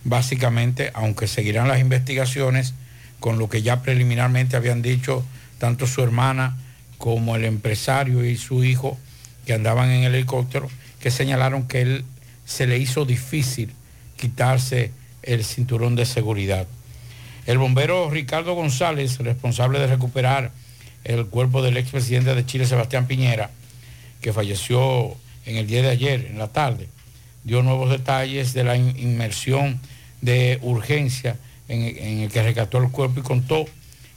básicamente, aunque seguirán las investigaciones, con lo que ya preliminarmente habían dicho tanto su hermana como el empresario y su hijo que andaban en el helicóptero, que señalaron que él se le hizo difícil quitarse el cinturón de seguridad. El bombero Ricardo González, responsable de recuperar el cuerpo del expresidente de Chile, Sebastián Piñera, que falleció en el día de ayer, en la tarde, dio nuevos detalles de la inmersión de urgencia en, el que rescató el cuerpo y contó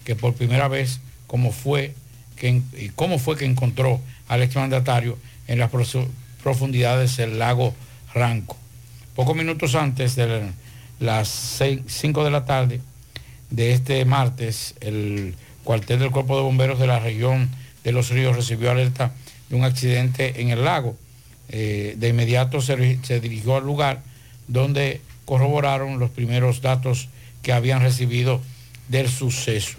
que por primera vez cómo fue que, cómo fue que encontró al exmandatario en las profundidades del lago Ranco. Pocos minutos antes de las 5 de la tarde, de este martes, el cuartel del Cuerpo de Bomberos de la región de Los Ríos recibió alerta de un accidente en el lago. Eh, de inmediato se, dirigió al lugar donde corroboraron los primeros datos que habían recibido del suceso.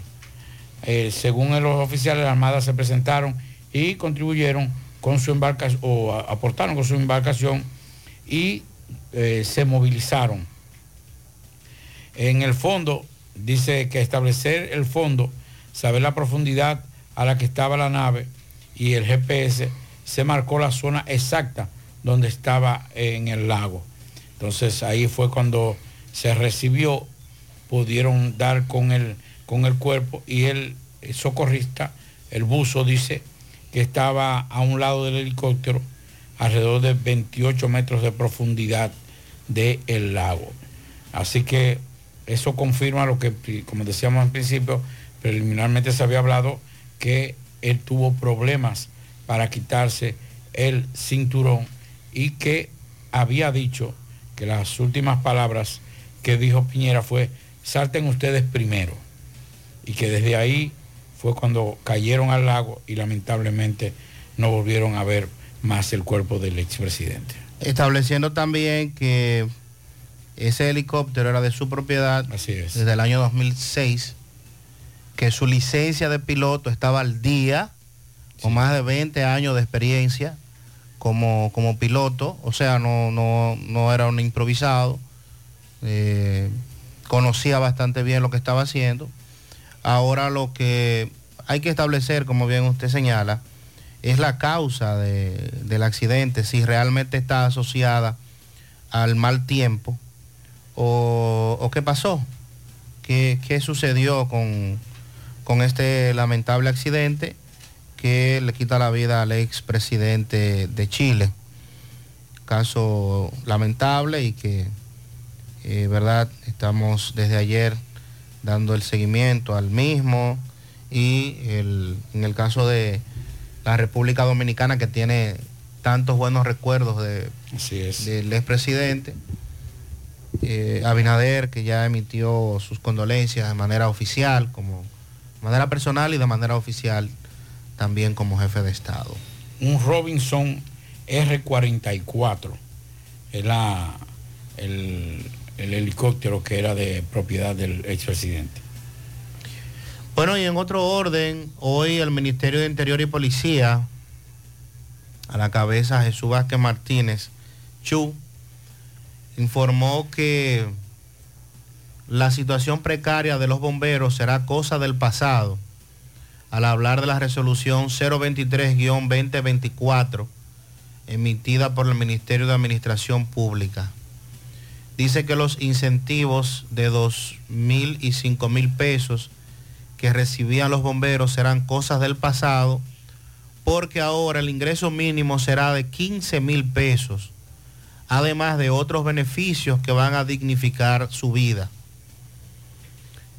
Eh, según los oficiales la Armada se presentaron y contribuyeron con su embarcación, o aportaron con su embarcación y eh, se movilizaron. En el fondo dice que establecer el fondo, saber la profundidad a la que estaba la nave y el GPS se marcó la zona exacta donde estaba en el lago. Entonces ahí fue cuando se recibió, pudieron dar con el, con el cuerpo y el socorrista, el buzo dice que estaba a un lado del helicóptero, alrededor de 28 metros de profundidad del el lago. Así que eso confirma lo que, como decíamos al principio, preliminarmente se había hablado que él tuvo problemas para quitarse el cinturón y que había dicho que las últimas palabras que dijo Piñera fue, salten ustedes primero. Y que desde ahí fue cuando cayeron al lago y lamentablemente no volvieron a ver más el cuerpo del expresidente. Estableciendo también que ese helicóptero era de su propiedad desde el año 2006, que su licencia de piloto estaba al día, con más de 20 años de experiencia como, como piloto, o sea, no, no, no era un improvisado, eh, conocía bastante bien lo que estaba haciendo. Ahora lo que hay que establecer, como bien usted señala, es la causa de- del accidente, si realmente está asociada al mal tiempo o, qué pasó, qué, qué sucedió con, con este lamentable accidente que le quita la vida al expresidente de Chile. Caso lamentable y que, eh, verdad, estamos desde ayer dando el seguimiento al mismo y el- en el caso de la República Dominicana que tiene tantos buenos recuerdos de, del expresidente, eh, Abinader que ya emitió sus condolencias de manera oficial, como de manera personal y de manera oficial también como jefe de Estado. Un Robinson R-44 es la- el, el helicóptero que era de propiedad del expresidente. Bueno, y en otro orden, hoy el Ministerio de Interior y Policía, a la cabeza Jesús Vázquez Martínez, Chu, informó que la situación precaria de los bomberos será cosa del pasado al hablar de la resolución 023-2024 emitida por el Ministerio de Administración Pública. Dice que los incentivos de 2 mil y 5 mil pesos que recibían los bomberos serán cosas del pasado porque ahora el ingreso mínimo será de 15 mil pesos, además de otros beneficios que van a dignificar su vida.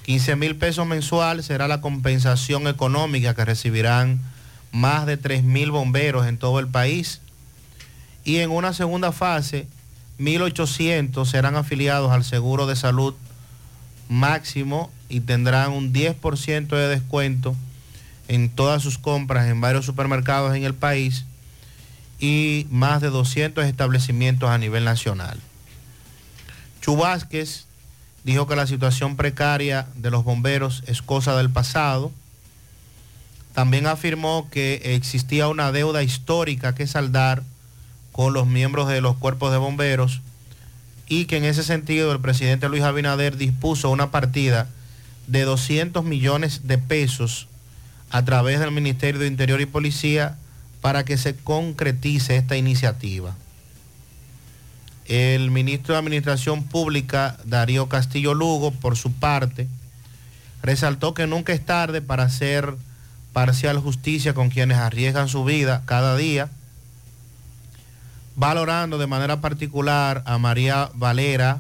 15 mil pesos mensual será la compensación económica que recibirán más de 3 mil bomberos en todo el país. Y en una segunda fase, 1.800 serán afiliados al seguro de salud máximo y tendrán un 10% de descuento en todas sus compras en varios supermercados en el país y más de 200 establecimientos a nivel nacional. Chu Vázquez dijo que la situación precaria de los bomberos es cosa del pasado. También afirmó que existía una deuda histórica que saldar con los miembros de los cuerpos de bomberos y que en ese sentido el presidente Luis Abinader dispuso una partida de 200 millones de pesos a través del Ministerio de Interior y Policía para que se concretice esta iniciativa. El ministro de Administración Pública, Darío Castillo Lugo, por su parte, resaltó que nunca es tarde para hacer parcial justicia con quienes arriesgan su vida cada día, valorando de manera particular a María Valera,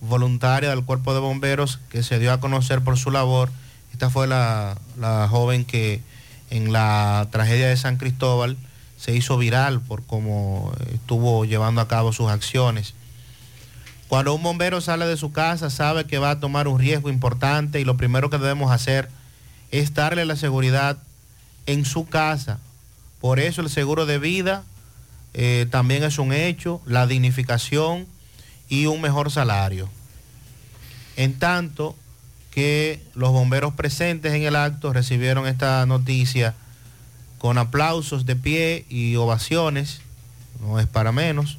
voluntaria del Cuerpo de Bomberos, que se dio a conocer por su labor. Esta fue la, la joven que en la tragedia de San Cristóbal se hizo viral por cómo estuvo llevando a cabo sus acciones. Cuando un bombero sale de su casa, sabe que va a tomar un riesgo importante y lo primero que debemos hacer es darle la seguridad en su casa. Por eso el seguro de vida eh, también es un hecho, la dignificación y un mejor salario. En tanto que los bomberos presentes en el acto recibieron esta noticia con aplausos de pie y ovaciones, no es para menos.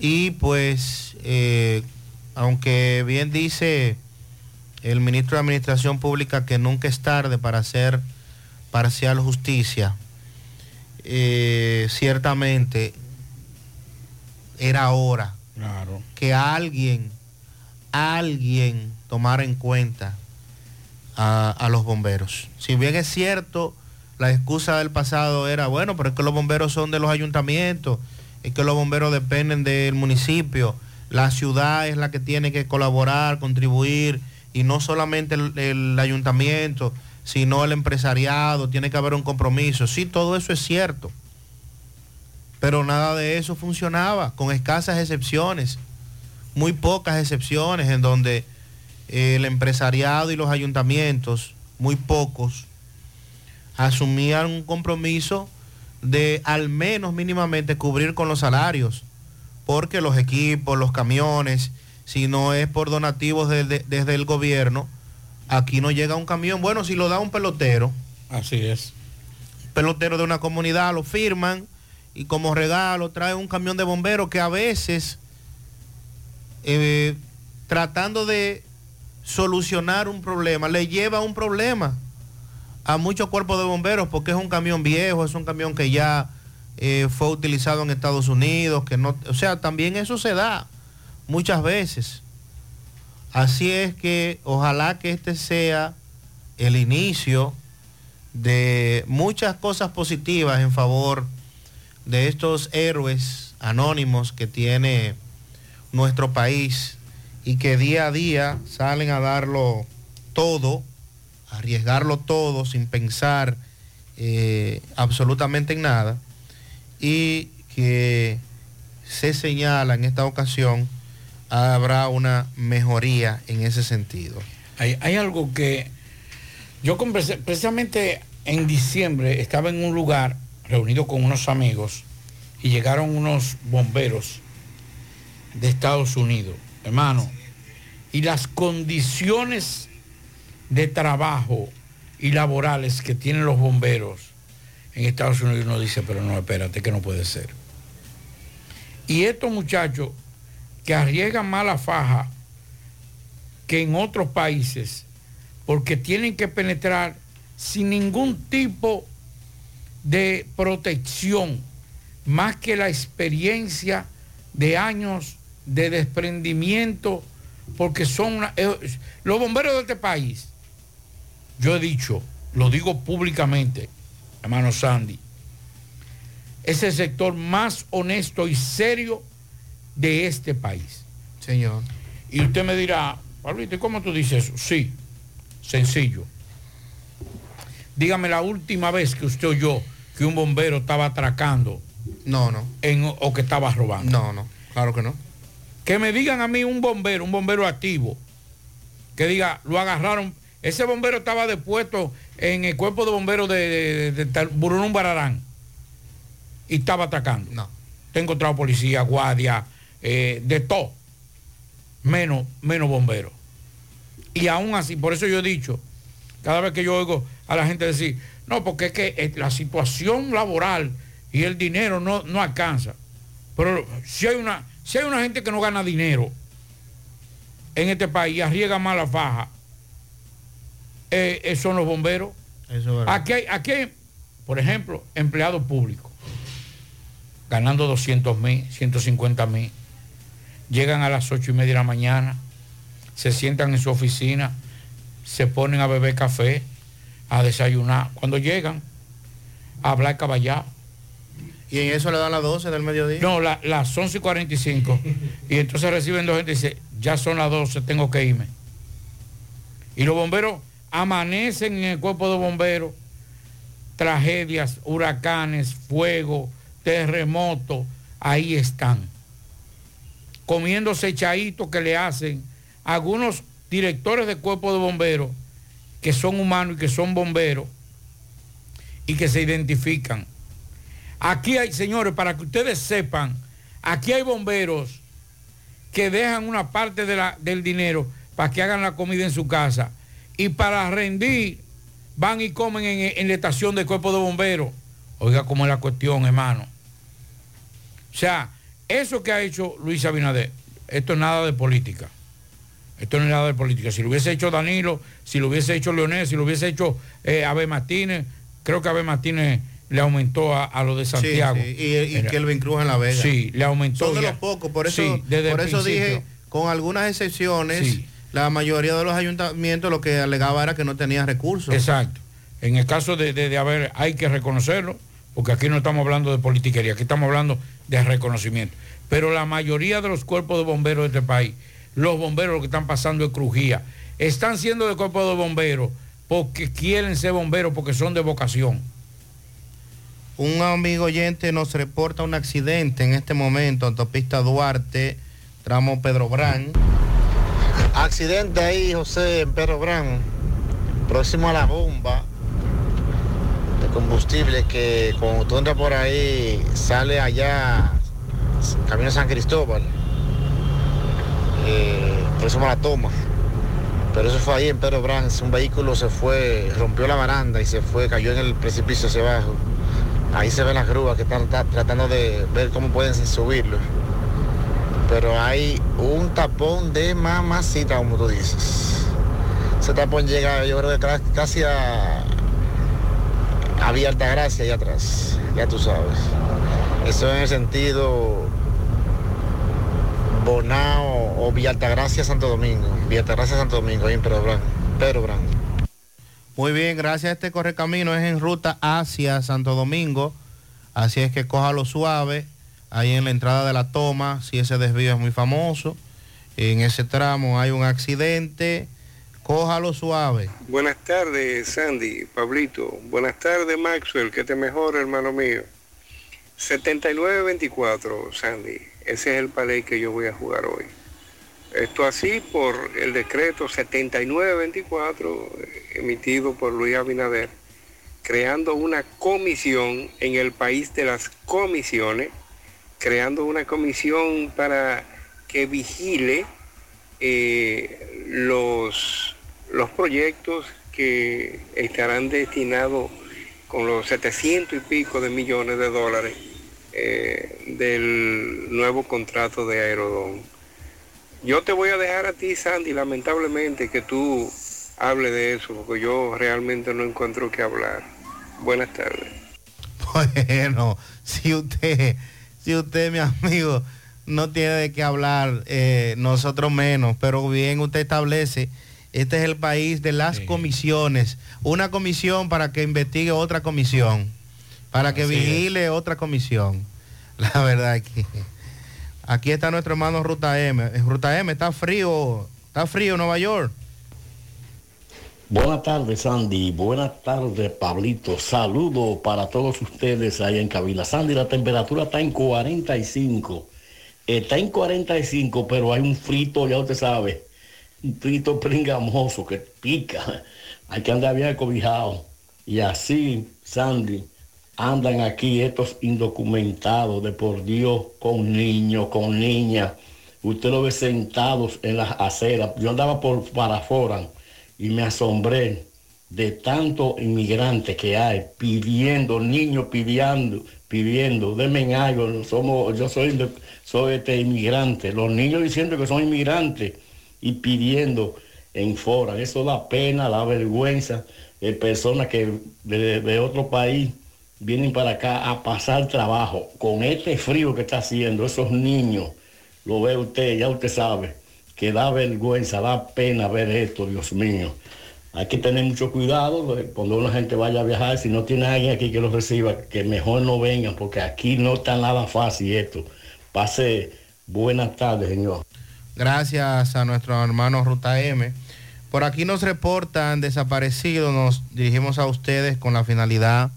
Y pues, eh, aunque bien dice el ministro de Administración Pública que nunca es tarde para hacer parcial justicia, eh, ciertamente era hora Claro. que alguien, alguien tomara en cuenta a, a los bomberos. Si bien es cierto, la excusa del pasado era, bueno, pero es que los bomberos son de los ayuntamientos, es que los bomberos dependen del municipio, La ciudad es la que tiene que colaborar, contribuir, y no solamente el, el ayuntamiento, sino el empresariado, tiene que haber un compromiso. Sí, todo eso es cierto, pero nada de eso funcionaba, con escasas excepciones, muy pocas excepciones en donde eh, el empresariado y los ayuntamientos, muy pocos, asumían un compromiso de al menos mínimamente cubrir con los salarios, porque los equipos, los camiones, si no es por donativos desde, desde el gobierno, aquí no llega un camión. Bueno, si lo da un pelotero. Así es. Pelotero de una comunidad, lo firman y como regalo trae un camión de bomberos que a veces, eh, tratando de solucionar un problema, le lleva un problema a muchos cuerpos de bomberos porque es un camión viejo, es un camión que ya eh, fue utilizado en Estados Unidos, que no, o sea, también eso se da muchas veces. Así es que ojalá que este sea el inicio de muchas cosas positivas en favor de estos héroes anónimos que tiene nuestro país y que día a día salen a darlo todo, arriesgarlo todo sin pensar eh, absolutamente en nada. Y que se señala en esta ocasión habrá una mejoría en ese sentido. Hay, algo que yo conversé, precisamente en diciembre estaba en un lugar reunido con unos amigos y llegaron unos bomberos de Estados Unidos, hermano, y las condiciones de trabajo y laborales que tienen los bomberos en Estados Unidos uno dice, pero no, espérate, que no puede ser. Y estos muchachos que arriesgan más la faja que en otros países, porque tienen que penetrar sin ningún tipo de protección, más que la experiencia de años de desprendimiento, porque son una- eh, los bomberos de este país. Yo he dicho, lo digo públicamente, hermano Sandy, es el sector más honesto y serio de este país. Señor. Y usted me dirá, Pablito, ¿y cómo tú dices eso? Sí, sencillo. Dígame la última vez que usted oyó que un bombero estaba atracando. No, no. En, o que estaba robando. No, no, claro que no. Que me digan a mí un bombero, un bombero activo, que diga, lo agarraron. Ese bombero estaba depuesto en el cuerpo de bomberos de, de, de- de Burunum Bararán y estaba atracando. No. Te he encontrado policía, guardia, eh, de todo. Menos, menos bomberos. Y aún así, por eso yo he dicho, cada vez que yo oigo a la gente decir, no, porque es que eh, la situación laboral y el dinero no, no alcanza. Pero si hay, una, si hay una gente que no gana dinero en este país, arriesga más la faja, eh, eh, son los bomberos. Eso es verdad. Aquí hay, aquí hay, por ejemplo, empleados públicos ganando 200 mil, 150 mil. Llegan a las 8 y media de la mañana, se sientan en su oficina, se ponen a beber café, a desayunar. Cuando llegan, a hablar caballado. ¿Y en eso le dan las 12 del mediodía? No, la- las 11 y 45. y entonces reciben dos gente y dice, ya son las 12, tengo que irme. Y los bomberos amanecen en el cuerpo de bomberos, tragedias, huracanes, fuego, terremotos, ahí están. Comiéndose chaitos que le hacen algunos directores de cuerpo de bomberos que son humanos y que son bomberos y que se identifican. Aquí hay, señores, para que ustedes sepan, aquí hay bomberos que dejan una parte de la- del dinero para que hagan la comida en su casa y para rendir van y comen en, en la estación del cuerpo de bomberos. Oiga cómo es la cuestión, hermano. O sea, eso que ha hecho Luis Abinader, esto es nada de política. Esto no es nada de política. Si lo hubiese hecho Danilo, si lo hubiese hecho Leonel, si lo hubiese hecho eh, Abel Martínez, creo que Abel Martínez le aumentó a, a lo de Santiago. Sí, sí, Y, y Kelvin Cruz en La Vega. Sí, le aumentó. Son de los pocos, por eso, Sí, desde por eso dije, con algunas excepciones, la mayoría de los ayuntamientos lo que alegaba era que no tenía recursos. Exacto. En el caso de, de, de haber, hay que reconocerlo, porque aquí no estamos hablando de politiquería, aquí estamos hablando de reconocimiento. Pero la mayoría de los cuerpos de bomberos de este país, los bomberos lo que están pasando es crujía, están siendo de cuerpo de bomberos porque quieren ser bomberos, porque son de vocación. Un amigo oyente nos reporta un accidente en este momento, autopista Duarte, tramo Pedro Brán. Accidente ahí, José, en Pedro Brán, próximo a la bomba de combustible que cuando tú entras por ahí, sale allá, camino San Cristóbal, eh, próximo a la toma. Pero eso fue ahí en Pedro Brán, un vehículo se fue, rompió la baranda y se fue, cayó en el precipicio hacia abajo. Ahí se ven las grúas que están ta- tratando de ver cómo pueden subirlo. Pero hay un tapón de mamacita, como tú dices. Ese tapón llega, yo creo que ca- casi a, a Villa Altagracia allá atrás, ya tú sabes. Eso en el sentido Bonao o Villa Altagracia Santo Domingo. Villa Altagracia Santo Domingo, ahí en Pedro Brán. Pedro Brán. Muy bien, gracias. Este correcamino es en ruta hacia Santo Domingo. Así es que cójalo suave. Ahí en la entrada de la toma, si ese desvío es muy famoso. En ese tramo hay un accidente. Cójalo suave. Buenas tardes, Sandy, Pablito. Buenas tardes, Maxwell. Que te mejore, hermano mío. 79-24, Sandy. Ese es el palé que yo voy a jugar hoy. Esto así por el decreto 79-24 eh, emitido por Luis Abinader, creando una comisión en el país de las comisiones, creando una comisión para que vigile eh, los, los proyectos que estarán destinados con los 700 y pico de millones de dólares eh, del nuevo contrato de Aerodón. Yo te voy a dejar a ti, Sandy, lamentablemente que tú hables de eso, porque yo realmente no encuentro qué hablar. Buenas tardes. Bueno, si usted, si usted, mi amigo, no tiene de qué hablar, eh, nosotros menos, pero bien usted establece, este es el país de las comisiones, una comisión para que investigue otra comisión, para que Así es. vigile otra comisión. La verdad que aquí está nuestro hermano Ruta M. Ruta M está frío, está frío Nueva York. Buenas tardes, Sandy. Buenas tardes, Pablito. Saludo para todos ustedes ahí en cabina. Sandy, la temperatura está en 45. Está en 45, pero hay un frito, ya usted sabe, un frito pringamoso que pica. Hay que andar bien acobijado. Y así, Sandy, andan aquí estos indocumentados de por Dios, con niños, con niñas. Usted lo ve sentados en las aceras. Yo andaba por para afuera y me asombré de tanto inmigrante que hay pidiendo, niños pidiendo, pidiendo, denme algo, somos, yo soy, soy este inmigrante, los niños diciendo que son inmigrantes y pidiendo en fora, eso da pena, da vergüenza, eh, personas que de, de otro país vienen para acá a pasar trabajo con este frío que está haciendo, esos niños, lo ve usted, ya usted sabe, que da vergüenza, da pena ver esto, Dios mío. Hay que tener mucho cuidado cuando una gente vaya a viajar, si no tiene alguien aquí que los reciba, que mejor no vengan, porque aquí no está nada fácil esto. Pase buenas tardes, señor. Gracias a nuestro hermano Ruta M. Por aquí nos reportan desaparecidos, nos dirigimos a ustedes con la finalidad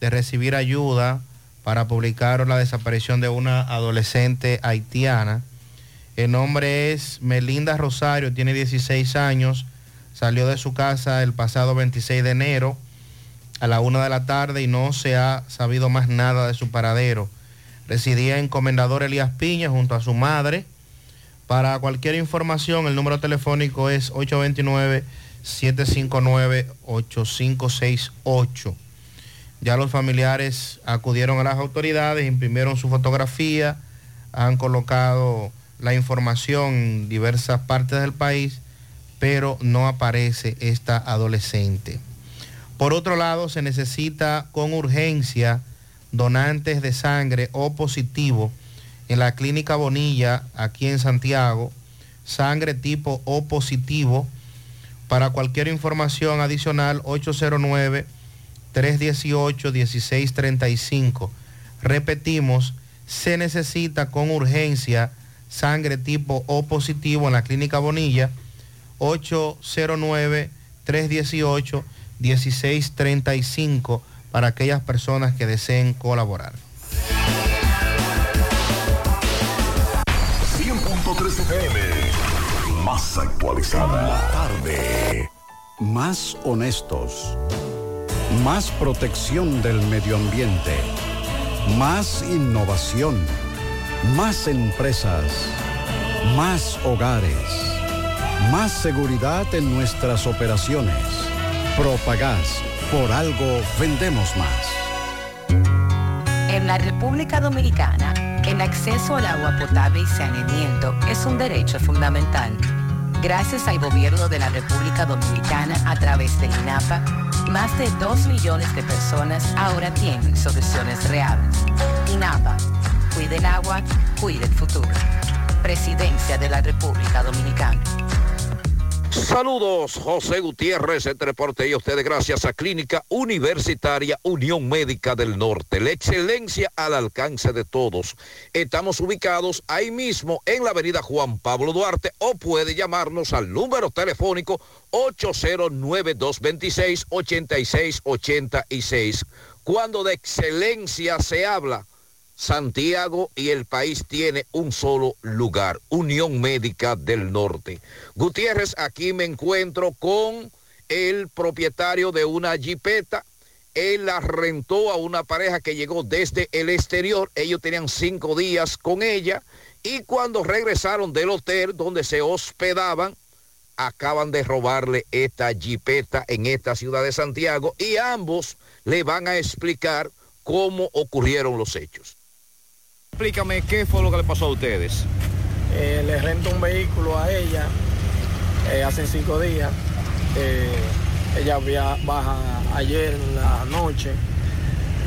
de recibir ayuda para publicar la desaparición de una adolescente haitiana. El nombre es Melinda Rosario, tiene 16 años, salió de su casa el pasado 26 de enero a la una de la tarde y no se ha sabido más nada de su paradero. Residía en Comendador Elías Piña junto a su madre. Para cualquier información, el número telefónico es 829-759-8568. Ya los familiares acudieron a las autoridades, imprimieron su fotografía, han colocado la información en diversas partes del país, pero no aparece esta adolescente. Por otro lado, se necesita con urgencia donantes de sangre O positivo en la clínica Bonilla, aquí en Santiago, sangre tipo O positivo. Para cualquier información adicional, 318-1635. Repetimos, se necesita con urgencia sangre tipo O positivo en la Clínica Bonilla, 809-318-1635 para aquellas personas que deseen colaborar. Más actualizada. La tarde. Más honestos. Más protección del medio ambiente. Más innovación. Más empresas. Más hogares. Más seguridad en nuestras operaciones. Propagás. Por algo vendemos más. En la República Dominicana, el acceso al agua potable y saneamiento es un derecho fundamental. Gracias al gobierno de la República Dominicana a través del INAPA, más de 2 millones de personas ahora tienen soluciones reales. INAPA, cuide el agua, cuide el futuro. Presidencia de la República Dominicana. Saludos, José Gutiérrez, entre reporte y ustedes gracias a Clínica Universitaria Unión Médica del Norte. La excelencia al alcance de todos. Estamos ubicados ahí mismo en la avenida Juan Pablo Duarte o puede llamarnos al número telefónico 809-226-8686. Cuando de excelencia se habla, Santiago y el país tiene un solo lugar, Unión Médica del Norte. Gutiérrez, aquí me encuentro con el propietario de una jipeta. Él la rentó a una pareja que llegó desde el exterior. Ellos tenían cinco días con ella y cuando regresaron del hotel donde se hospedaban, acaban de robarle esta jipeta en esta ciudad de Santiago y ambos le van a explicar cómo ocurrieron los hechos. Explícame qué fue lo que le pasó a ustedes. Eh, le rento un vehículo a ella eh, hace cinco días. Eh, ella via- baja ayer en la noche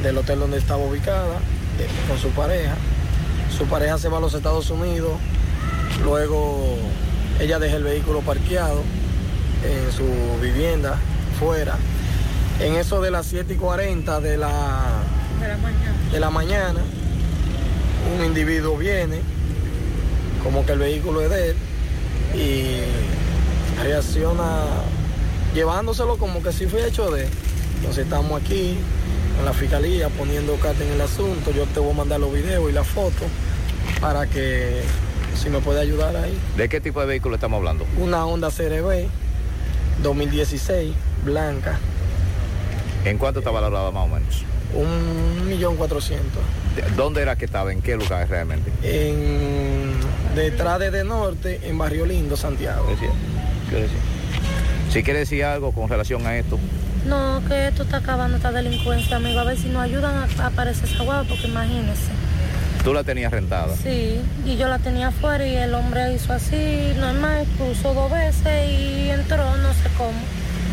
del hotel donde estaba ubicada con su pareja. Su pareja se va a los Estados Unidos. Luego ella deja el vehículo parqueado en su vivienda fuera. En eso de las 7 y 40 de la, de la mañana, un individuo viene, como que el vehículo es de él, y reacciona llevándoselo como que si fue hecho de él. Entonces estamos aquí en la fiscalía poniendo carta en el asunto. Yo te voy a mandar los videos y la foto para que si me puede ayudar ahí. ¿De qué tipo de vehículo estamos hablando? Una Honda CRB 2016, blanca, ¿En cuánto está valorada más o menos? Un millón cuatrocientos. ¿De- ¿Dónde era que estaba? ¿En qué lugar realmente? En detrás de, de norte, en Barrio Lindo, Santiago. ¿Qué decía? Si quiere decir algo con relación a esto, No, que esto está acabando esta delincuencia, amigo. A ver si nos ayudan a, a aparecer esa guagua, porque imagínese. tú la tenías rentada. Sí, y yo la tenía afuera y el hombre hizo así, normal, cruzó dos veces y entró, no sé cómo,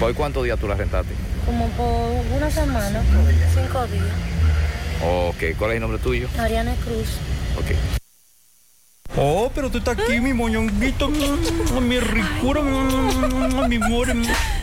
¿Por cuántos días tú la rentaste? como por una semana, cinco días. Ok, ¿cuál es el nombre tuyo? Ariane Cruz. Ok. Oh, pero tú estás aquí, mi moñonguito, mi ricura, mi amor.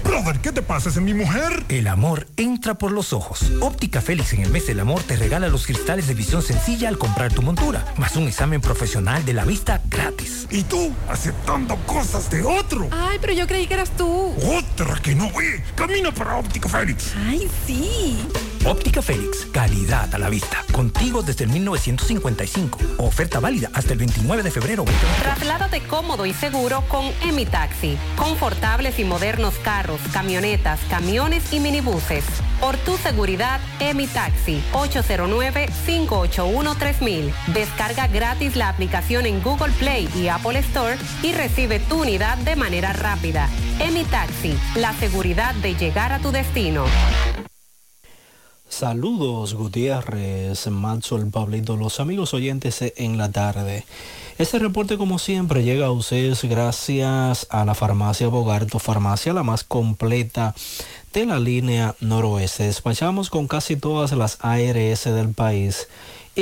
Brother, ¿qué te pasa? ¿Es mi mujer? El amor entra por los ojos. Óptica Félix en el mes del amor te regala los cristales de visión sencilla al comprar tu montura, más un examen profesional de la vista gratis. Y tú, aceptando cosas de otro. Ay, pero yo creí que eras tú. Otra que no ve. Camina para Óptica Félix. Ay, sí. Óptica Félix, calidad a la vista. Contigo desde el 1955. Oferta válida hasta el 29 de febrero. Trasládate cómodo y seguro con Emi Taxi. Confortables y modernos carros, camionetas, camiones y minibuses. Por tu seguridad, Emi Taxi. 809-581-3000. Descarga gratis la aplicación en Google Play y Apple Store y recibe tu unidad de manera rápida. Emi Taxi. La seguridad de llegar a tu destino. Saludos Gutiérrez, Maxwell, Pablito, los amigos oyentes en la tarde. Este reporte como siempre llega a ustedes gracias a la farmacia Bogarto, farmacia la más completa de la línea noroeste. Despachamos con casi todas las ARS del país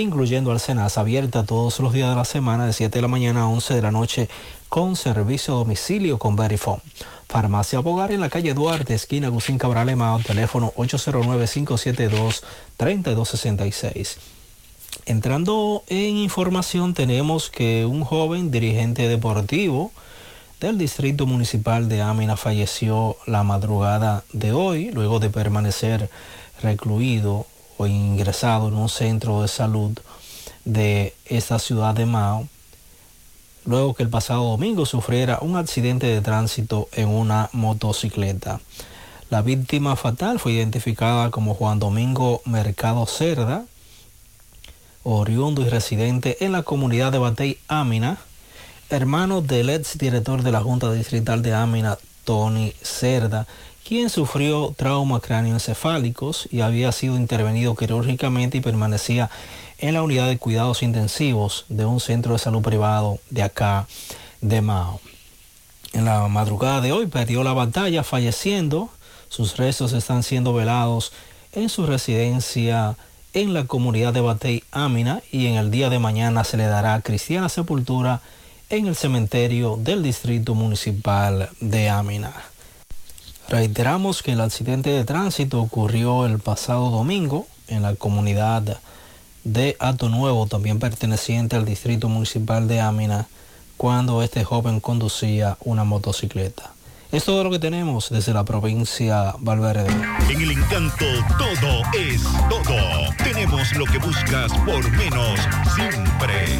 incluyendo Alcenas, abierta todos los días de la semana de 7 de la mañana a 11 de la noche con servicio a domicilio con Verifone. Farmacia Bogar en la calle Duarte, esquina Gusín Cabral Emao, teléfono 809-572-3266. Entrando en información, tenemos que un joven dirigente deportivo del Distrito Municipal de Amina falleció la madrugada de hoy, luego de permanecer recluido o ingresado en un centro de salud de esta ciudad de Mao, luego que el pasado domingo sufriera un accidente de tránsito en una motocicleta. La víctima fatal fue identificada como Juan Domingo Mercado Cerda, oriundo y residente en la comunidad de Batey Amina, hermano del ex director de la Junta Distrital de Amina, Tony Cerda, quien sufrió trauma cráneoencefálicos y había sido intervenido quirúrgicamente y permanecía en la unidad de cuidados intensivos de un centro de salud privado de acá de Mao. En la madrugada de hoy perdió la batalla falleciendo. Sus restos están siendo velados en su residencia en la comunidad de Batey Amina y en el día de mañana se le dará cristiana sepultura en el cementerio del distrito municipal de Amina. Reiteramos que el accidente de tránsito ocurrió el pasado domingo en la comunidad de Ato Nuevo, también perteneciente al distrito municipal de Amina, cuando este joven conducía una motocicleta. Es todo lo que tenemos desde la provincia Valverde. En el encanto todo es todo. Tenemos lo que buscas por menos siempre.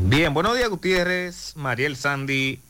Bien, buenos días Gutiérrez, Mariel Sandy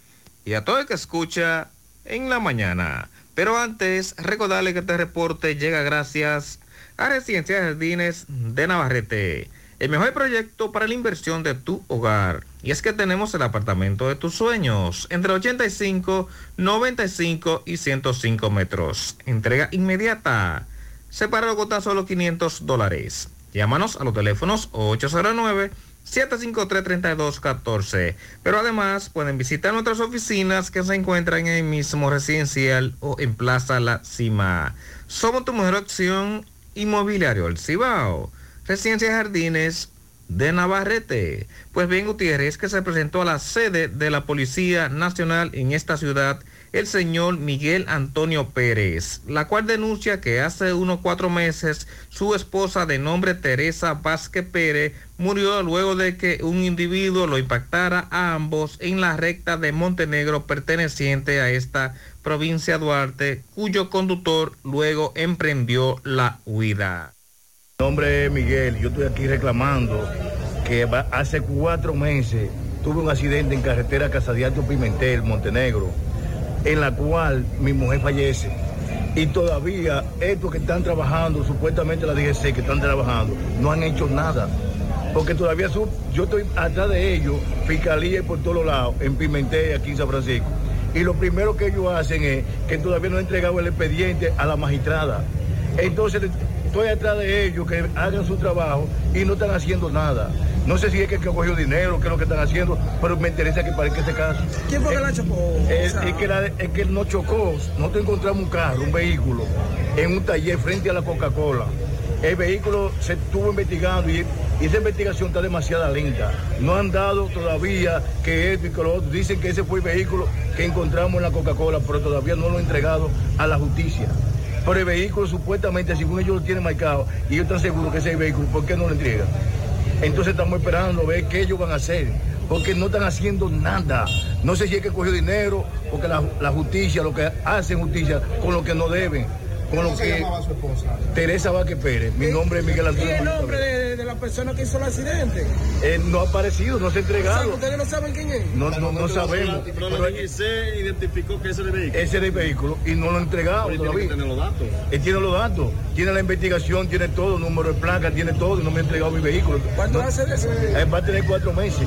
y a todo el que escucha en la mañana. Pero antes, recordarle que este reporte llega gracias a Residencia Jardines de Navarrete, el mejor proyecto para la inversión de tu hogar. Y es que tenemos el apartamento de tus sueños, entre 85, 95 y 105 metros. Entrega inmediata. Separa con solo 500 dólares. Llámanos a los teléfonos 809 753-3214. Pero además pueden visitar nuestras oficinas que se encuentran en el mismo residencial o en Plaza La Cima. Somos tu mejor opción inmobiliario, el Cibao. Residencia Jardines de Navarrete. Pues bien, Gutiérrez, que se presentó a la sede de la Policía Nacional en esta ciudad el señor Miguel Antonio Pérez, la cual denuncia que hace unos cuatro meses su esposa de nombre Teresa Vázquez Pérez murió luego de que un individuo lo impactara a ambos en la recta de Montenegro perteneciente a esta provincia Duarte, cuyo conductor luego emprendió la huida. Mi nombre es Miguel, yo estoy aquí reclamando que hace cuatro meses tuve un accidente en carretera Casadiato Pimentel, Montenegro en la cual mi mujer fallece. Y todavía estos que están trabajando, supuestamente la DGC que están trabajando, no han hecho nada. Porque todavía yo estoy atrás de ellos, fiscalía por todos lados, en Pimentel, aquí en San Francisco. Y lo primero que ellos hacen es que todavía no han entregado el expediente a la magistrada. Entonces estoy atrás de ellos que hagan su trabajo y no están haciendo nada. No sé si es que, que cogió dinero, qué es lo que están haciendo, pero me interesa que parezca ese caso. ¿Quién fue que Eh, la chocó? Es, O sea- es que la- es que no chocó, nosotros encontramos un carro, un vehículo, en un taller frente a la Coca-Cola. El vehículo se estuvo investigando y, y esa investigación está demasiado lenta. No han dado todavía que esto y que lo otro. Dicen que ese fue el vehículo que encontramos en la Coca-Cola, pero todavía no lo han entregado a la justicia. Pero el vehículo supuestamente, según ellos lo tienen marcado, y ellos están seguros que ese vehículo, ¿por qué no lo entregan? Entonces estamos esperando a ver qué ellos van a hacer, porque no están haciendo nada. No sé si es que cogió dinero, porque la, la justicia, lo que hacen justicia con lo que no deben, con lo que... su esposa? Teresa Vázquez Pérez, mi nombre es Miguel ¿Y Antonio. el Bonita nombre de, de la persona que hizo el accidente? Eh, no ha aparecido, no se ha O sea, entregado. ¿Ustedes no saben quién es? No, no, no sabemos. Pero Pero la DGC identificó que ese era el vehículo. ese era el vehículo y no lo ha entregado Pero tiene todavía. tener los datos. Él tiene los datos, tiene la investigación, tiene todo, número de placa, tiene todo y no me ha entregado mi vehículo. ¿Cuánto No- hace de eso? Él va a tener cuatro meses.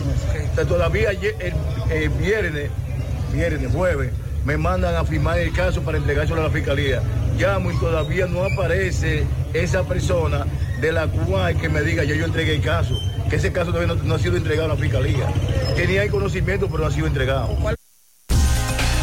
O sea, todavía ayer- el, el viernes, viernes, jueves, me mandan a firmar el caso para entregárselo a la fiscalía. Llamo y todavía no aparece esa persona de la cual que me diga, ya yo entregué el caso. Que ese caso todavía no, ha sido entregado a la fiscalía. Tenía el conocimiento, pero no ha sido entregado.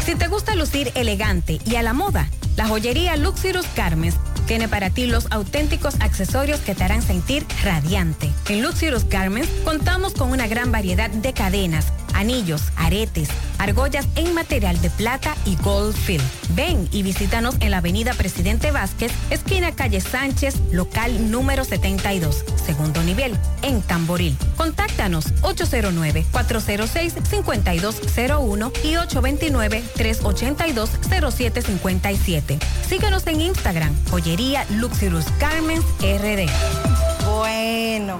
Si te gusta lucir elegante y a la moda, la joyería Luxirus Carmes tiene para ti los auténticos accesorios que te harán sentir radiante. En Luxirus Garments contamos con una gran variedad de cadenas, anillos, aretes, argollas en material de plata y gold fill. Ven y visítanos en la avenida Presidente Vázquez, esquina calle Sánchez, local número 72, segundo nivel, en Tamboril. Contáctanos 809-406-5201 y 829-382-0757. Síguenos en Instagram, joyería Luxirus Garments RD. Bueno,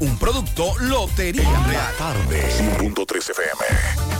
Un producto Lotería Real. Tarde. 100.3 FM.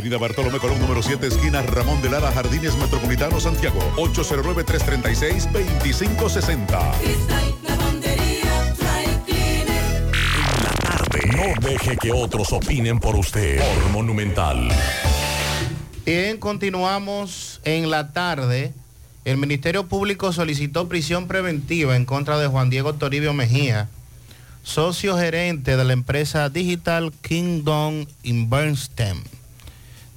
Avenida Bartolomé Colón, número 7, esquina Ramón de Lara, Jardines Metropolitano, Santiago. 809-336-2560. Cristal, lavandería, dry cleaner. No deje que otros opinen por usted. Por Monumental. Bien, continuamos en la tarde. El Ministerio Público solicitó prisión preventiva en contra de Juan Diego Toribio Mejía, socio gerente de la empresa Digital Kingdom Investment,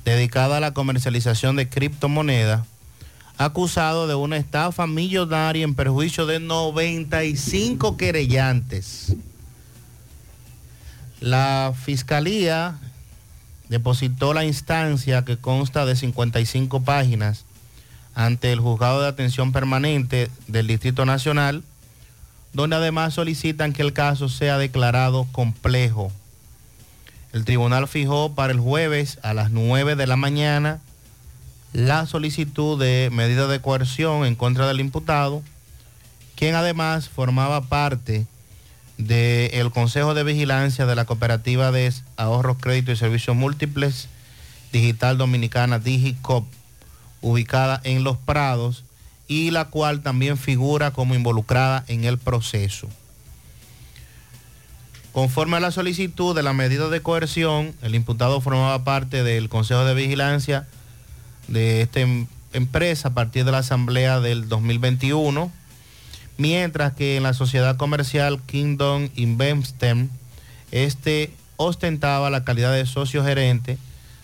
dedicada a la comercialización de criptomonedas, acusado de una estafa millonaria en perjuicio de 95 querellantes. La fiscalía depositó la instancia que consta de 55 páginas ante el juzgado de atención permanente del Distrito Nacional, donde además solicitan que el caso sea declarado complejo. El tribunal fijó para el jueves a las 9 de la mañana la solicitud de medida de coerción en contra del imputado, quien además formaba parte del Consejo de Vigilancia de la Cooperativa de Ahorros, Crédito y Servicios Múltiples Digital Dominicana Digicop, ubicada en Los Prados, y la cual también figura como involucrada en el proceso. Conforme a la solicitud de la medida de coerción, el imputado formaba parte del Consejo de Vigilancia de esta em- empresa a partir de la asamblea del 2021, mientras que en la sociedad comercial Kingdom Investment, este ostentaba la calidad de socio gerente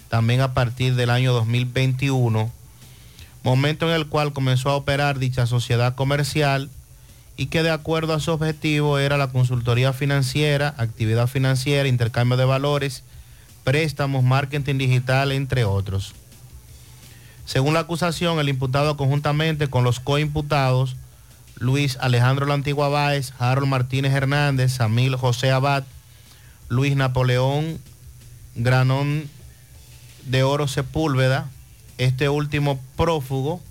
también a partir del año 2021, momento en el cual comenzó a operar dicha sociedad comercial y que de acuerdo a su objetivo era la consultoría financiera, actividad financiera, intercambio de valores, préstamos, marketing digital, entre otros. Según la acusación, el imputado conjuntamente con los coimputados, Luis Alejandro La Antigua Báez, Harold Martínez Hernández, Samil José Abad, Luis Napoleón Granón de Oro Sepúlveda, este último prófugo,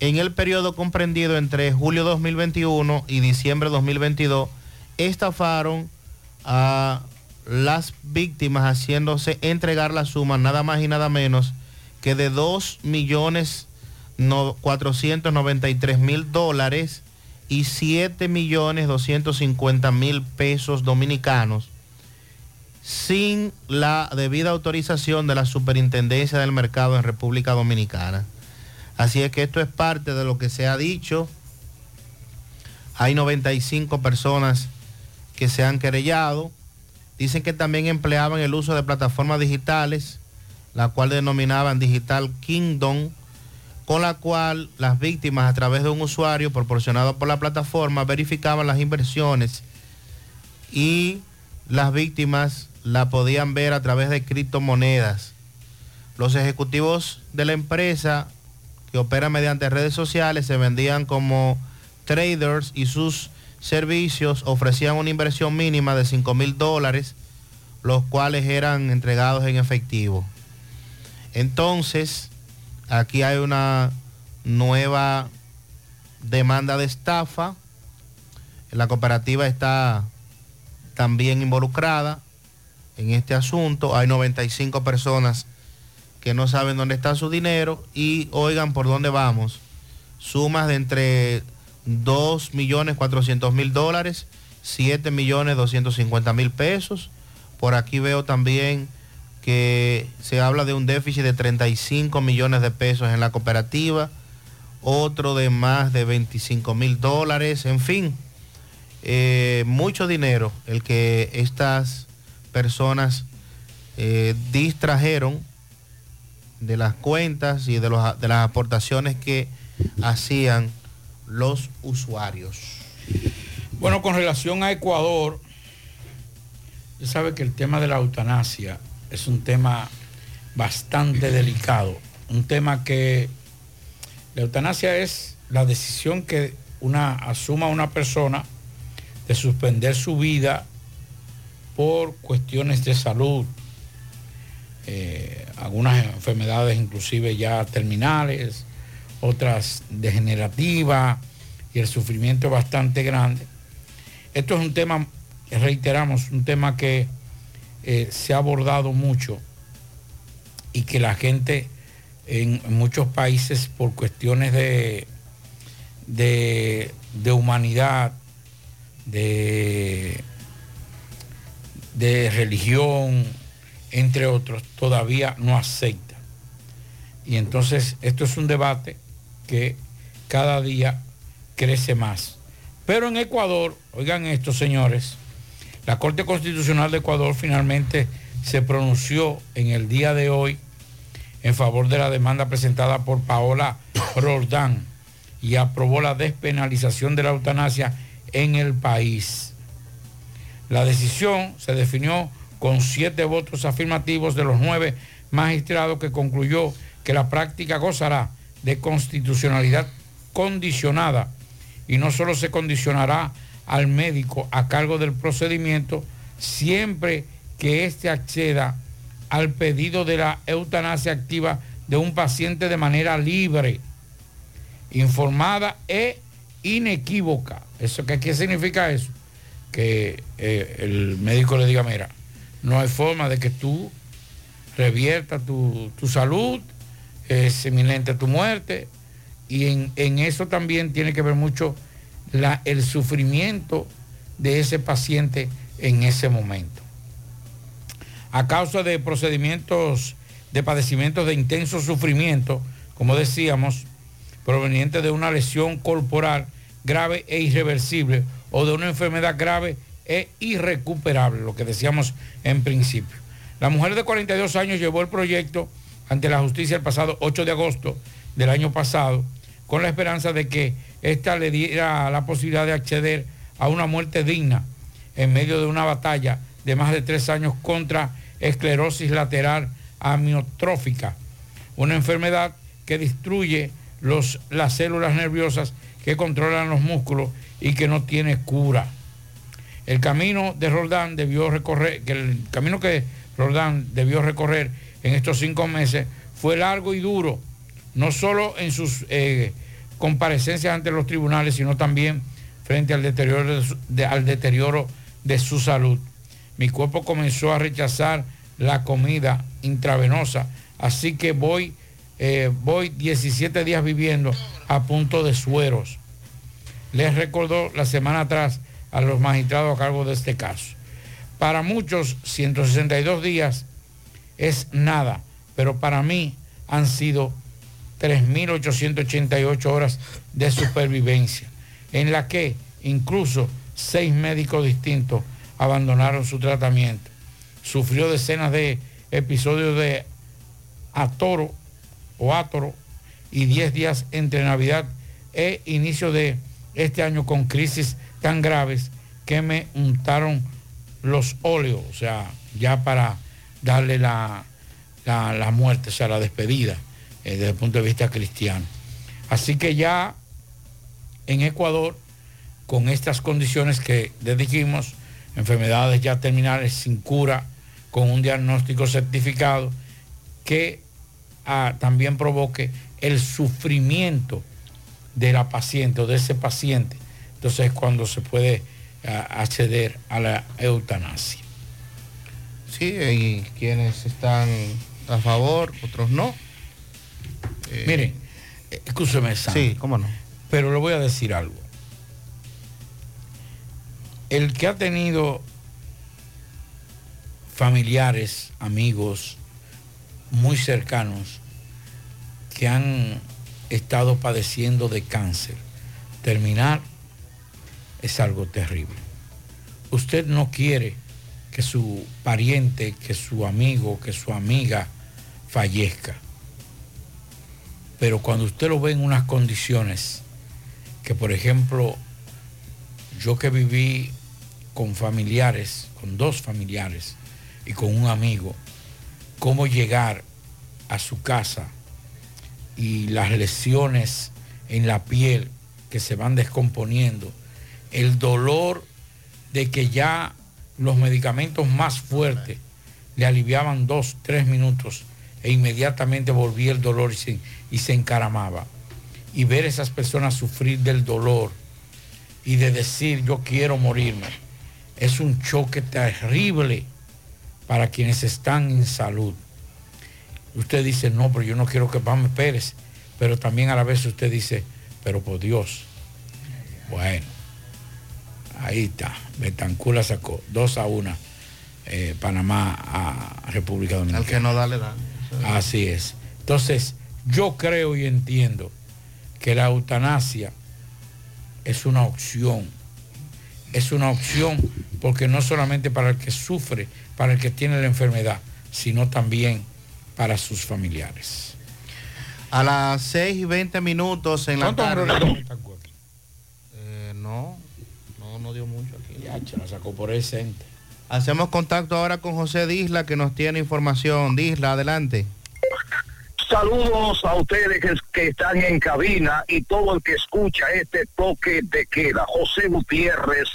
en el periodo comprendido entre julio 2021 y diciembre 2022, estafaron a las víctimas haciéndose entregar la suma nada más y nada menos que de 2 millones no- 493 mil dólares y 7 millones 250 mil pesos dominicanos sin la debida autorización de la Superintendencia del Mercado en República Dominicana. Así es que esto es parte de lo que se ha dicho. Hay 95 personas que se han querellado. Dicen que también empleaban el uso de plataformas digitales, la cual denominaban Digital Kingdom, con la cual las víctimas a través de un usuario proporcionado por la plataforma verificaban las inversiones y las víctimas la podían ver a través de criptomonedas. Los ejecutivos de la empresa que opera mediante redes sociales se vendían como traders y sus servicios ofrecían una inversión mínima de 5 mil dólares, los cuales eran entregados en efectivo. Entonces, aquí hay una nueva demanda de estafa. La cooperativa está también involucrada en este asunto. Hay 95 personas que no saben dónde está su dinero y oigan por dónde vamos. Sumas de entre 2 millones 400 mil dólares, 7 millones 250 mil pesos. Por aquí veo también que se habla de un déficit de 35 millones de pesos en la cooperativa, otro de más de 25 mil dólares, en fin, eh, mucho dinero el que estas personas eh, distrajeron de las cuentas y de, los- de las aportaciones que hacían los usuarios. Bueno, con relación a Ecuador, usted sabe que el tema de la eutanasia es un tema bastante delicado, un tema que la eutanasia es la decisión que una asuma una persona de suspender su vida por cuestiones de salud, eh, algunas enfermedades inclusive ya terminales, otras degenerativas y el sufrimiento es bastante grande. Esto es un tema, reiteramos, un tema que eh, se ha abordado mucho y que la gente en, muchos países por cuestiones de, de, de humanidad, de, de religión, entre otros, todavía no acepta. Y entonces esto es un debate que cada día crece más. Pero en Ecuador, oigan esto señores, la Corte Constitucional de Ecuador finalmente se pronunció en el día de hoy en favor de la demanda presentada por Paola Roldán y aprobó la despenalización de la eutanasia en el país. La decisión se definió con siete votos afirmativos de los nueve magistrados que concluyó que la práctica gozará de constitucionalidad condicionada y no solo se condicionará al médico a cargo del procedimiento siempre que éste acceda al pedido de la eutanasia activa de un paciente de manera libre, informada e inequívoca. ¿Eso qué, qué significa eso? Que eh, el médico le diga, mira, no hay forma de que tú revierta tu, tu salud, es inminente tu muerte, y en, en eso también tiene que ver mucho la- el sufrimiento de ese paciente en ese momento. A causa de procedimientos de padecimientos de intenso sufrimiento, como decíamos, proveniente de una lesión corporal grave e irreversible o de una enfermedad grave e irrecuperable, lo que decíamos en principio. La mujer de 42 años llevó el proyecto ante la justicia el pasado 8 de agosto del año pasado, con la esperanza de que ésta le diera la posibilidad de acceder a una muerte digna en medio de una batalla de más de tres años contra esclerosis lateral amiotrófica, una enfermedad que destruye los, las células nerviosas que controlan los músculos y que no tiene cura. El camino Roldán debió recorrer, que el camino que Roldán debió recorrer en estos cinco meses fue largo y duro, no solo en sus eh, comparecencias ante los tribunales, sino también frente al deterioro de, su, de, al deterioro de su salud. Mi cuerpo comenzó a rechazar la comida intravenosa, así que voy, eh, voy 17 días viviendo a punto de sueros. Les recordó la semana atrás a los magistrados a cargo de este caso. Para muchos, 162 días es nada, pero para mí han sido 3.888 horas de supervivencia, en la que incluso seis médicos distintos abandonaron su tratamiento. Sufrió decenas de episodios de atoro o átoro y 10 días entre Navidad e inicio de este año con crisis tan graves que me untaron los óleos, o sea, ya para darle la, la, muerte, o sea, la despedida eh, desde el punto de vista cristiano. Así que ya en Ecuador, con estas condiciones que les dijimos, enfermedades ya terminales sin cura, con un diagnóstico certificado, que ah, también provoque el sufrimiento de la paciente o de ese paciente. Entonces es cuando se puede acceder a la eutanasia. Sí, y quienes están a favor, otros no. Eh, Miren, escúcheme, Sam, Sí, cómo no. pero le voy a decir algo. El que ha tenido familiares, amigos muy cercanos que han estado padeciendo de cáncer, terminar es algo terrible. Usted no quiere que su pariente, que su amigo, que su amiga fallezca. Pero cuando usted lo ve en unas condiciones que, por ejemplo, yo que viví con familiares, con dos familiares y con un amigo, cómo llegar a su casa y las lesiones en la piel que se van descomponiendo, el dolor de que ya los medicamentos más fuertes le aliviaban dos, tres minutos e inmediatamente volvía el dolor y se, encaramaba. Y ver esas personas sufrir del dolor y de decir yo quiero morirme, es un choque terrible para quienes están en salud. Usted dice, no, pero yo no quiero que Pame Pérez, pero también a la vez usted dice, pero por Dios. Bueno, ahí está. Betancur la sacó, 2 a 1, eh, Panamá a República Dominicana. Al que no dale daño. Así es. Entonces, yo creo y entiendo que la eutanasia es una opción. Es una opción porque no solamente para el que sufre, para el que tiene la enfermedad, sino también para sus familiares. A las 6 y 20 minutos en la ¿Cuántos tarde. le? Eh, no, no, no dio mucho aquí. Ya, che, la sacó por ese ente. Hacemos contacto ahora con José Disla que nos tiene información. Disla, adelante. Saludos a ustedes que, que están en cabina y todo el que escucha este toque de queda. José Gutiérrez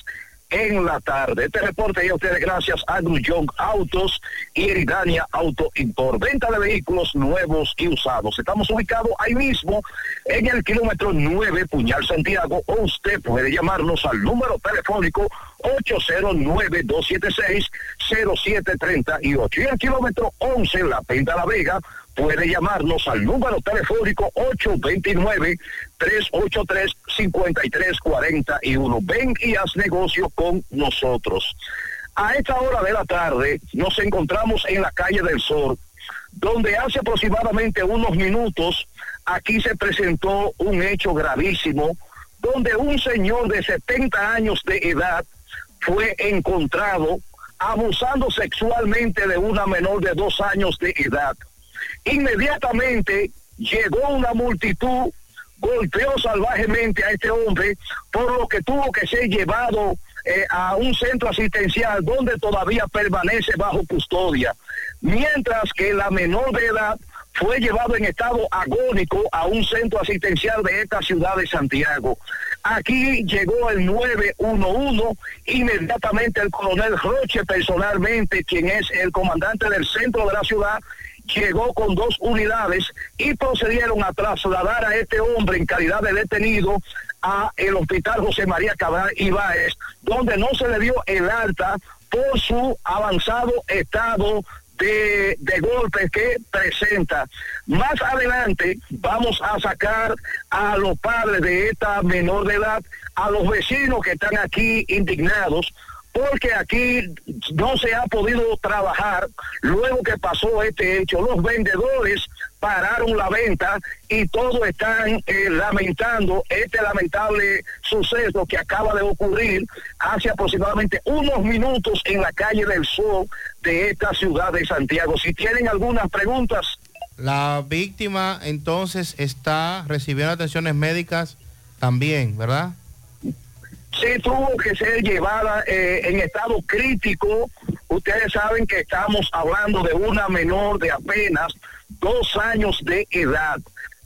en la tarde. Este reporte llega a ustedes gracias a Grullón Autos y Eridania Auto Import. Venta de vehículos nuevos y usados. Estamos ubicados ahí mismo en el kilómetro 9 Puñal Santiago o usted puede llamarnos al número telefónico 809-276-0738 y el kilómetro 11 en La Penta La Vega puede llamarnos al número telefónico 829-383-5341. Ven y haz negocio con nosotros. A esta hora de la tarde nos encontramos en la calle del Sol, donde hace aproximadamente unos minutos aquí se presentó un hecho gravísimo, donde un señor de 70 años de edad fue encontrado abusando sexualmente de una menor de dos años de edad. Inmediatamente llegó una multitud, golpeó salvajemente a este hombre, por lo que tuvo que ser llevado eh, a un centro asistencial donde todavía permanece bajo custodia, mientras que la menor de edad fue llevado en estado agónico a un centro asistencial de esta ciudad de Santiago. Aquí llegó el 911, inmediatamente el coronel Roche personalmente, quien es el comandante del centro de la ciudad, llegó con dos unidades y procedieron a trasladar a este hombre en calidad de detenido a el hospital José María Cabral Ibáez, donde no se le dio el alta por su avanzado estado de, de golpes que presenta. Más adelante vamos a sacar a los padres de esta menor de edad, a los vecinos que están aquí indignados, porque aquí no se ha podido trabajar luego que pasó este hecho. Los vendedores pararon la venta y todos están eh, lamentando este lamentable suceso que acaba de ocurrir hace aproximadamente unos minutos en la calle del Sol de esta ciudad de Santiago. Si tienen algunas preguntas. La víctima entonces está recibiendo atenciones médicas también, ¿verdad? Sí tuvo que ser llevada eh, en estado crítico. Ustedes saben que estamos hablando de una menor de apenas dos años de edad.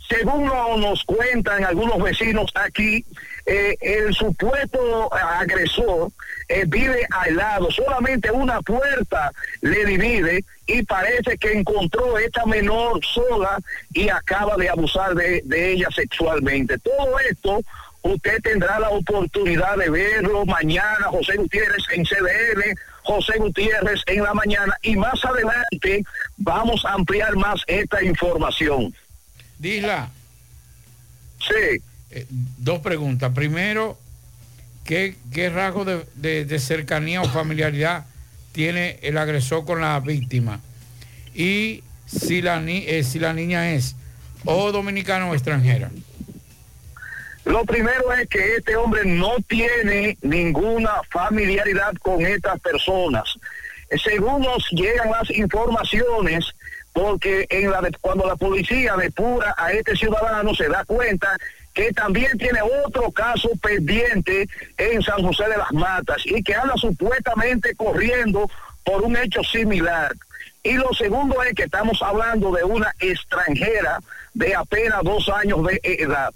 Según nos cuentan algunos vecinos aquí, eh, el supuesto agresor eh, vive al lado, solamente una puerta le divide y parece que encontró esta menor sola y acaba de abusar de ella sexualmente. Todo esto usted tendrá la oportunidad de verlo mañana, José Gutiérrez en CDN, José Gutiérrez en la mañana y más adelante vamos a ampliar más esta información. Disla. Sí. dos preguntas. Primero, ¿qué, qué rasgo de, de- de cercanía o familiaridad tiene el agresor con la víctima? Y si la, ni- eh, si la niña es o dominicana o extranjera. Lo primero es que este hombre no tiene ninguna familiaridad con estas personas. Según nos llegan las informaciones, porque cuando la policía depura a este ciudadano se da cuenta que también tiene otro caso pendiente en San José de las Matas y que anda supuestamente corriendo por un hecho similar. Y lo segundo es que estamos hablando de una extranjera de apenas dos años de edad.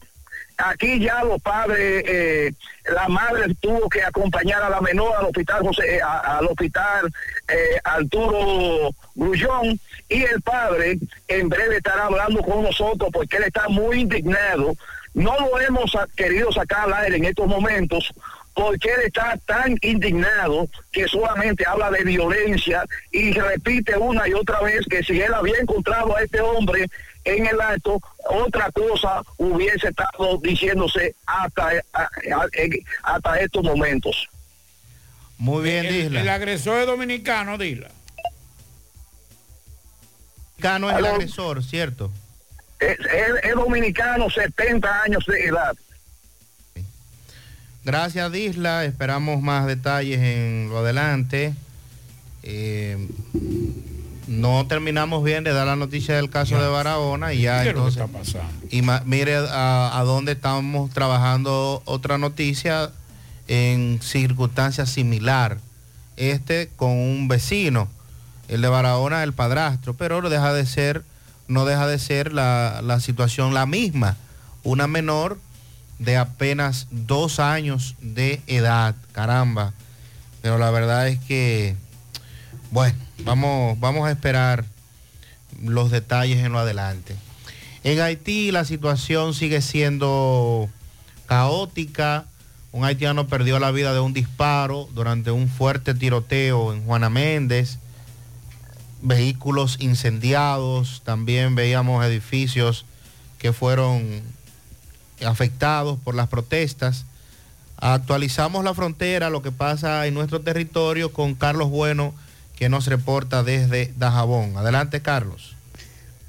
Aquí ya los padres, eh, la madre tuvo que acompañar a la menor al hospital José, eh, a- al hospital eh, Arturo Grullón y el padre en breve estará hablando con nosotros porque él está muy indignado. No lo hemos querido sacar al aire en estos momentos porque él está tan indignado que solamente habla de violencia y repite una y otra vez que si él había encontrado a este hombre en el acto, otra cosa hubiese estado diciéndose hasta, hasta estos momentos. Muy bien, el, Disla. el agresor es dominicano, Disla. Dominicano es el agresor, ¿cierto? Es, es- es dominicano, 70 años de edad. Gracias, Disla. Esperamos más detalles en lo adelante. Eh, no terminamos bien de dar la noticia del caso de Barahona y ya ¿Qué es lo que entonces. está pasando? Y mire a, a dónde estamos trabajando otra noticia en circunstancias similar. Este con un vecino, el de Barahona, el padrastro, pero no deja de ser, no deja de ser la, la situación la misma. Una menor de apenas dos años de edad, caramba. Pero la verdad es que, bueno, vamos, vamos a esperar los detalles en lo adelante. En Haití la situación sigue siendo caótica. Un haitiano perdió la vida de un disparo durante un fuerte tiroteo en Juana Méndez. Vehículos incendiados. También veíamos edificios que fueron afectados por las protestas. Actualizamos la frontera, lo que pasa en nuestro territorio con Carlos Bueno, que nos reporta desde Dajabón. Adelante, Carlos.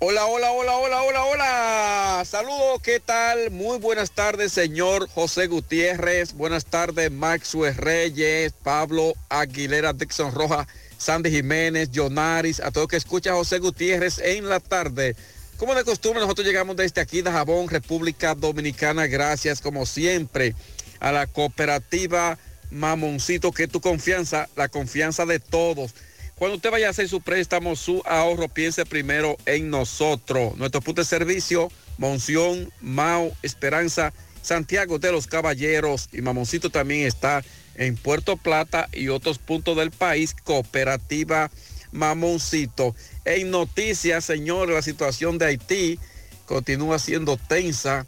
Hola, hola, hola, hola, hola, hola. Saludos, ¿qué tal? Muy buenas tardes, señor José Gutiérrez. Buenas tardes, Maxwell Reyes, Pablo Aguilera, Dixon Roja, Sandy Jiménez, Jonaris, a todos que escucha José Gutiérrez en la tarde. Como de costumbre, nosotros llegamos desde aquí, de Jabón, República Dominicana. Gracias, como siempre, a la cooperativa Mamoncito, que tu confianza, la confianza de todos. Cuando usted vaya a hacer su préstamo, su ahorro, piense primero en nosotros. Nuestro punto de servicio, Monción, Mao, Esperanza, Santiago de los Caballeros y Mamoncito también está en Puerto Plata y otros puntos del país, Cooperativa Mamoncito. En noticias, señores, la situación de Haití continúa siendo tensa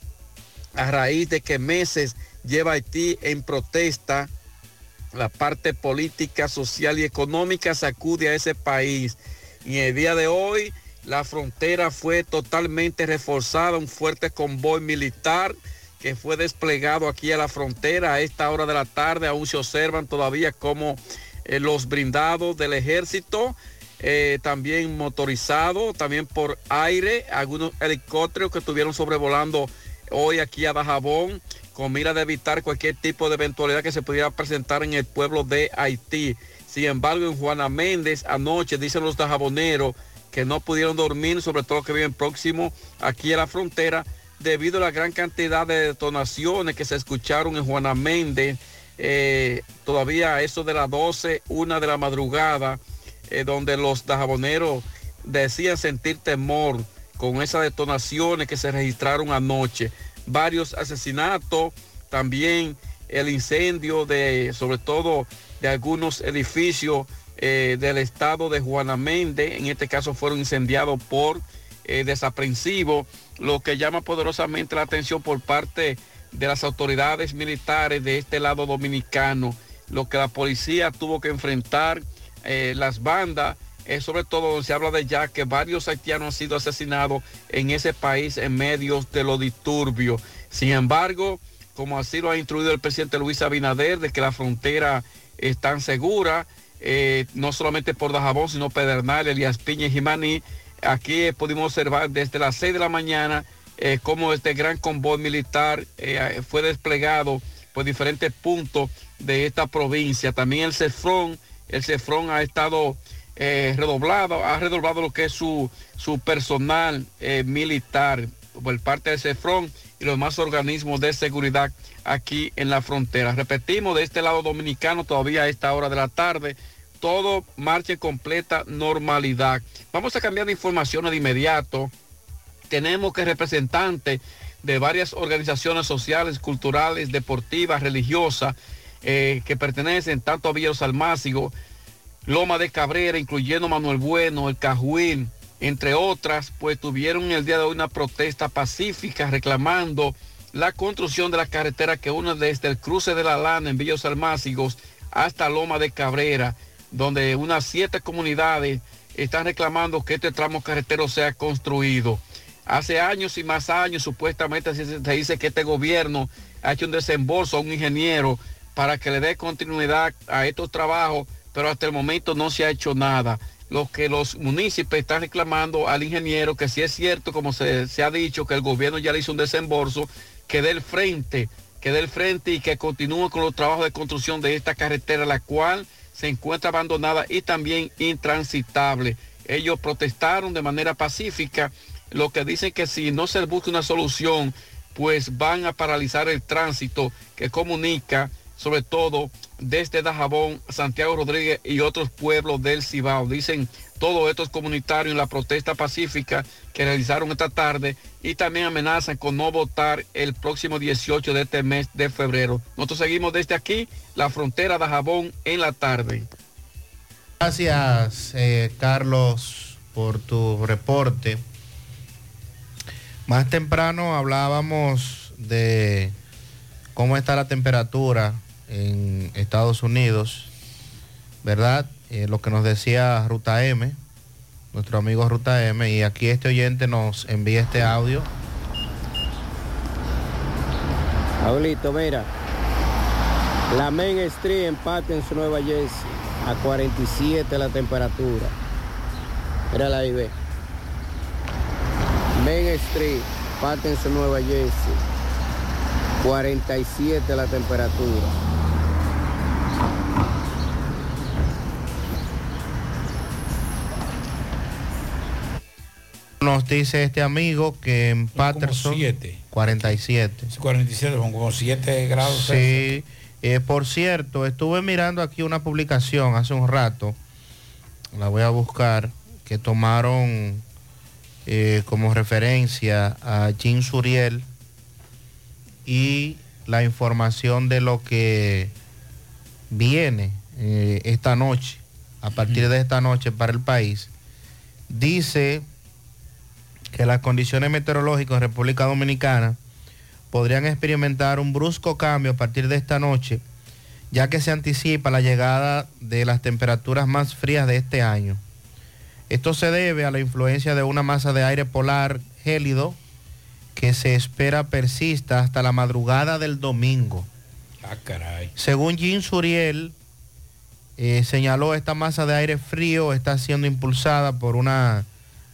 a raíz de que meses lleva Haití en protesta la parte política, social y económica sacude a ese país. Y el día de hoy la frontera fue totalmente reforzada, un fuerte convoy militar que fue desplegado aquí a la frontera a esta hora de la tarde. Aún se observan todavía como eh, los brindados del ejército, eh, también motorizado, también por aire, algunos helicópteros que estuvieron sobrevolando hoy aquí a Dajabón con mira de evitar cualquier tipo de eventualidad que se pudiera presentar en el pueblo de Haití. Sin embargo, en Juana Méndez anoche dicen los dajaboneros que no pudieron dormir, sobre todo que viven próximo aquí a la frontera, debido a la gran cantidad de detonaciones que se escucharon en Juana Méndez, eh, todavía eso de las 12, una de la madrugada, eh, donde los dajaboneros decían sentir temor con esas detonaciones que se registraron anoche varios asesinatos, también el incendio de, sobre todo, de algunos edificios eh, del estado de Juana Méndez, en este caso fueron incendiados por eh, desaprensivos, lo que llama poderosamente la atención por parte de las autoridades militares de este lado dominicano, lo que la policía tuvo que enfrentar, eh, las bandas, sobre todo se habla de ya que varios haitianos han sido asesinados en ese país en medio de los disturbios. Sin embargo, como así lo ha instruido el presidente Luis Abinader, de que la frontera es tan segura, eh, no solamente por Dajabón, sino Pedernal, Elías Piña y Jimaní. Aquí pudimos observar desde las 6 de la mañana eh, cómo este gran convoy militar eh, fue desplegado por diferentes puntos de esta provincia. También el CEFRON, el CEFRON ha estado eh, redoblado, ha redoblado lo que es su, su personal eh, militar por parte de CEFRON y los demás organismos de seguridad aquí en la frontera. Repetimos, de este lado dominicano todavía a esta hora de la tarde, todo marcha en completa normalidad. Vamos a cambiar de información de inmediato. Tenemos que representantes de varias organizaciones sociales, culturales, deportivas, religiosas, eh, que pertenecen tanto a Villa Almácigo, Loma de Cabrera, incluyendo Manuel Bueno, el Cajuín, entre otras, pues tuvieron el día de hoy una protesta pacífica reclamando la construcción de la carretera que une desde el cruce de la Lana en Villos Almácigos hasta Loma de Cabrera, donde unas siete comunidades están reclamando que este tramo carretero sea construido. Hace años y más años supuestamente se dice que este gobierno ha hecho un desembolso a un ingeniero para que le dé continuidad a estos trabajos pero hasta el momento no se ha hecho nada. Lo que los municipios están reclamando al ingeniero, que si es cierto, como se, ha dicho, que el gobierno ya le hizo un desembolso, que dé el frente, que dé el frente y que continúe con los trabajos de construcción de esta carretera, la cual se encuentra abandonada y también intransitable. Ellos protestaron de manera pacífica, lo que dicen que si no se busca una solución, pues van a paralizar el tránsito que comunica sobre todo desde Dajabón, Santiago Rodríguez y otros pueblos del Cibao. Dicen todos estos comunitarios en la protesta pacífica que realizaron esta tarde y también amenazan con no votar el próximo 18 de este mes de febrero. Nosotros seguimos desde aquí, la frontera Dajabón, en la tarde. Gracias, eh, Carlos, por tu reporte. Más temprano hablábamos de cómo está la temperatura en Estados Unidos, ¿verdad? Eh, lo que nos decía Ruta M, nuestro amigo Ruta M, y aquí este oyente nos envía este audio. Pablito, mira, La Main Street en su Nueva Jersey a 47 la temperatura. Mírala ahí, ve. Main Street, en su Nueva Jersey. 47 la temperatura. Nos dice este amigo que en Patterson... siete. 47. 47, con como 7 grados. Sí, eh, por cierto, estuve mirando aquí una publicación hace un rato, la voy a buscar, que tomaron eh, como referencia a Jean Suriel y la información de lo que viene eh, esta noche, a partir de esta noche para el país. Dice que las condiciones meteorológicas en República Dominicana podrían experimentar un brusco cambio a partir de esta noche, ya que se anticipa la llegada de las temperaturas más frías de este año. Esto se debe a la influencia de una masa de aire polar gélido que se espera persista hasta la madrugada del domingo. Ah. Según Jean Suriel, eh, señaló esta masa de aire frío está siendo impulsada por una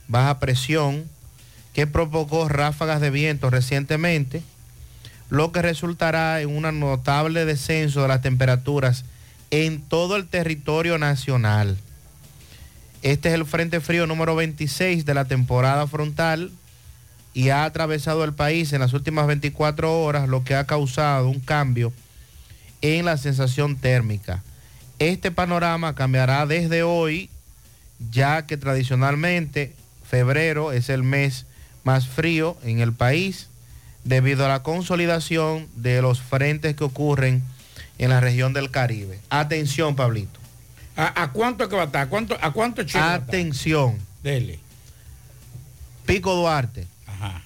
baja presión que provocó ráfagas de viento recientemente, lo que resultará en un notable descenso de las temperaturas en todo el territorio nacional. Este es el Frente Frío número 26 de la temporada frontal y ha atravesado el país en las últimas 24 horas, lo que ha causado un cambio en la sensación térmica. Este panorama cambiará desde hoy, ya que tradicionalmente febrero es el mes más frío en el país debido a la consolidación de los frentes que ocurren en la región del Caribe. Atención, Pablito. ¿A, a cuánto que va a estar? ¿A cuánto, a cuánto? Atención. Dele. Pico Duarte. Ajá.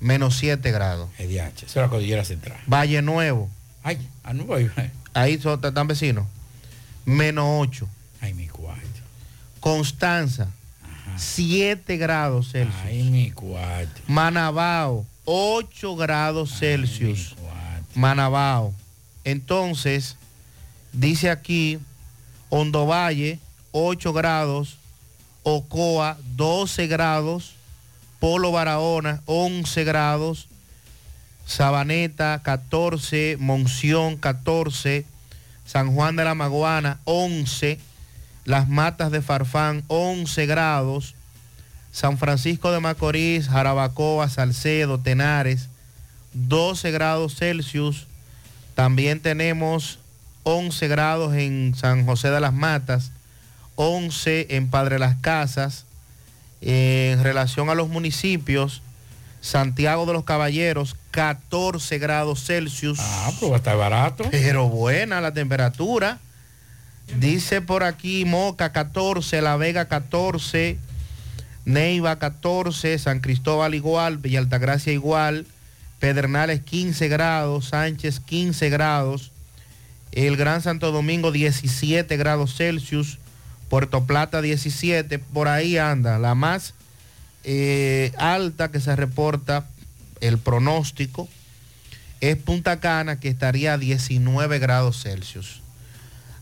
Menos 7 grados. EDH. Eso es la cordillera central. Valle Nuevo. Ay, a Nuevo hay- Ahí son, están vecinos. Menos 8. Ay, mi cuarto. Constanza. 7 grados Celsius. Ay, mi cuarto. Manabao, 8 grados Celsius. Manabao. Entonces, dice aquí, Hondo Valle, 8 grados. Ocoa, 12 grados. Polo Barahona, 11 grados. Sabaneta, 14. Monción, 14. San Juan de la Maguana, 11. Las Matas de Farfán, 11 grados. San Francisco de Macorís, Jarabacoa, Salcedo, Tenares, 12 grados Celsius. También tenemos 11 grados en San José de las Matas, 11 en Padre Las Casas. En relación a los municipios, Santiago de los Caballeros, 14 grados Celsius. Ah, va a estar barato. Pero buena la temperatura. Dice por aquí Moca 14, La Vega 14, Neiva 14, San Cristóbal igual, Villa Altagracia igual, Pedernales 15 grados, Sánchez 15 grados, el Gran Santo Domingo 17 grados Celsius, Puerto Plata 17, por ahí anda, la más eh, alta que se reporta, el pronóstico, es Punta Cana que estaría a 19 grados Celsius.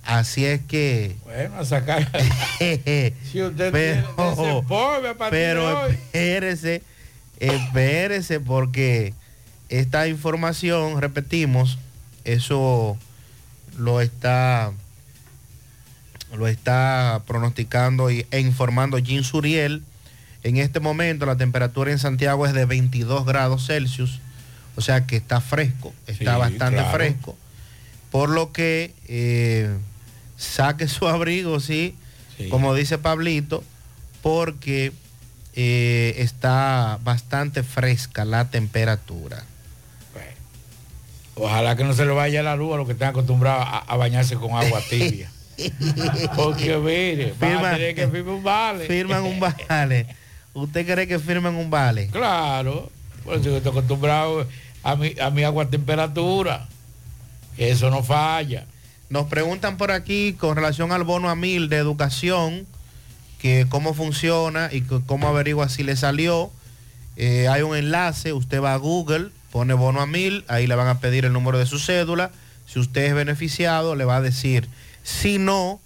Así es que... Bueno, a sacar. si usted pero, tiene a pero espérese, espérese porque esta información, repetimos, eso lo está lo está pronosticando y- e informando Jean Suriel. En este momento la temperatura en Santiago es de 22 grados Celsius, o sea que está fresco, está Sí, bastante claro. fresco. Por lo que eh, saque su abrigo, sí, como dice Pablito, porque eh, está bastante fresca la temperatura. Ojalá que no se le vaya la luz a los que están acostumbrados a, a bañarse con agua tibia. Porque mire, a tener que firmar un vale. Firman un vale. ¿Usted cree que firmen un vale? Claro, pues yo estoy acostumbrado a mi, a mi agua a temperatura. Eso no falla. Nos preguntan por aquí con relación al bono a mil de educación, que cómo funciona y que cómo averigua si le salió. Eh, hay un enlace, usted va a Google, pone bono a mil, ahí le van a pedir el número de su cédula, Si usted es beneficiado, le va a decir, si no,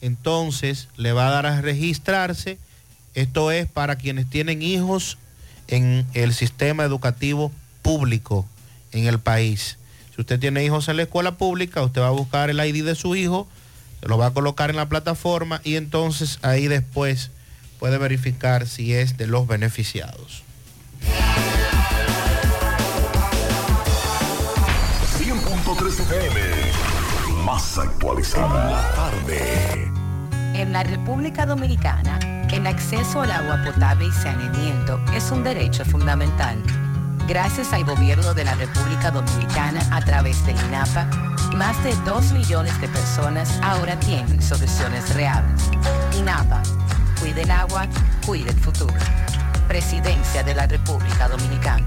entonces le va a dar a registrarse. Esto es para quienes tienen hijos en el sistema educativo público en el país. Si usted tiene hijos en la escuela pública, usted va a buscar el ID de su hijo, se lo va a colocar en la plataforma y entonces ahí después puede verificar si es de los beneficiados. 100.3 FM. Más actualizada. La tarde. En la República Dominicana, el acceso al agua potable y saneamiento es un derecho fundamental. Gracias al gobierno de la República Dominicana a través del INAPA, más de 2 millones de personas ahora tienen soluciones reales. INAPA, cuide el agua, cuide el futuro. Presidencia de la República Dominicana.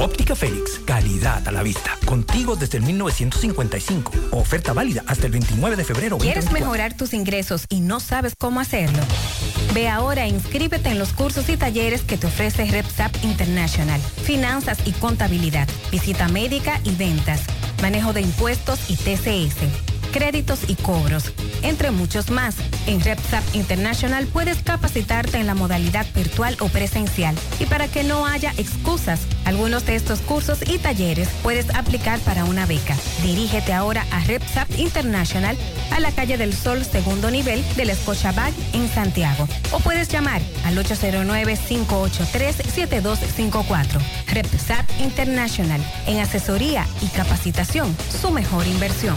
Óptica Félix, calidad a la vista. Contigo desde el 1955. Oferta válida hasta el 29 de febrero. ¿Quieres 2024. mejorar tus ingresos y no sabes cómo hacerlo? Ve ahora e inscríbete en los cursos y talleres que te ofrece RepSap International. Finanzas y contabilidad, visita médica y ventas, manejo de impuestos y TCS, créditos y cobros, entre muchos más. En RepSap International puedes capacitarte en la modalidad virtual o presencial. Y para que no haya excusas, algunos de estos cursos y talleres puedes aplicar para una beca. Dirígete ahora a RepSap International a la calle del Sol, segundo nivel del Scotiabank en Santiago. O puedes llamar al 809-583-7254. RepSap International, en asesoría y capacitación, su mejor inversión.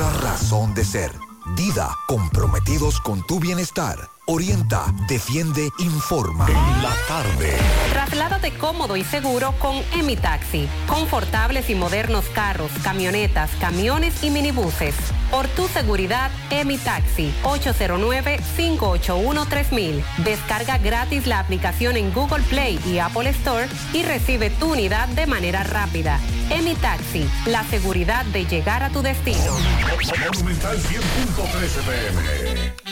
razón de ser. Dida, comprometidos con tu bienestar. Orienta, defiende, informa. En la tarde. Trasládate cómodo y seguro con Emi Taxi. Confortables y modernos carros, camionetas, camiones y minibuses. Por tu seguridad, Emi Taxi. 809-581-3000. Descarga gratis la aplicación en Google Play y Apple Store y recibe tu unidad de manera rápida. Emi Taxi. La seguridad de llegar a tu destino. Monumental 100.13 pm.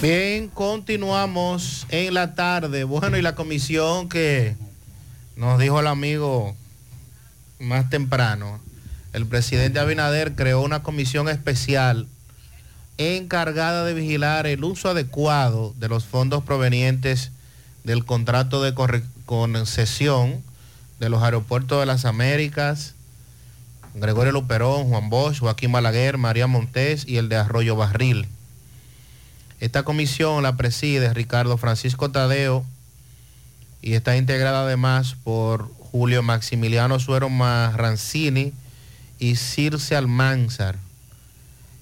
Bien, continuamos en la tarde. Bueno, y la comisión que nos dijo el amigo más temprano, el presidente Abinader creó una comisión especial encargada de vigilar el uso adecuado de los fondos provenientes del contrato de concesión de los aeropuertos de las Américas, Gregorio Luperón, Juan Bosch, Joaquín Balaguer, María Montés y el de Arroyo Barril. Esta comisión la preside Ricardo Francisco Tadeo y está integrada además por Julio Maximiliano Suero Marrancini y Circe Almanzar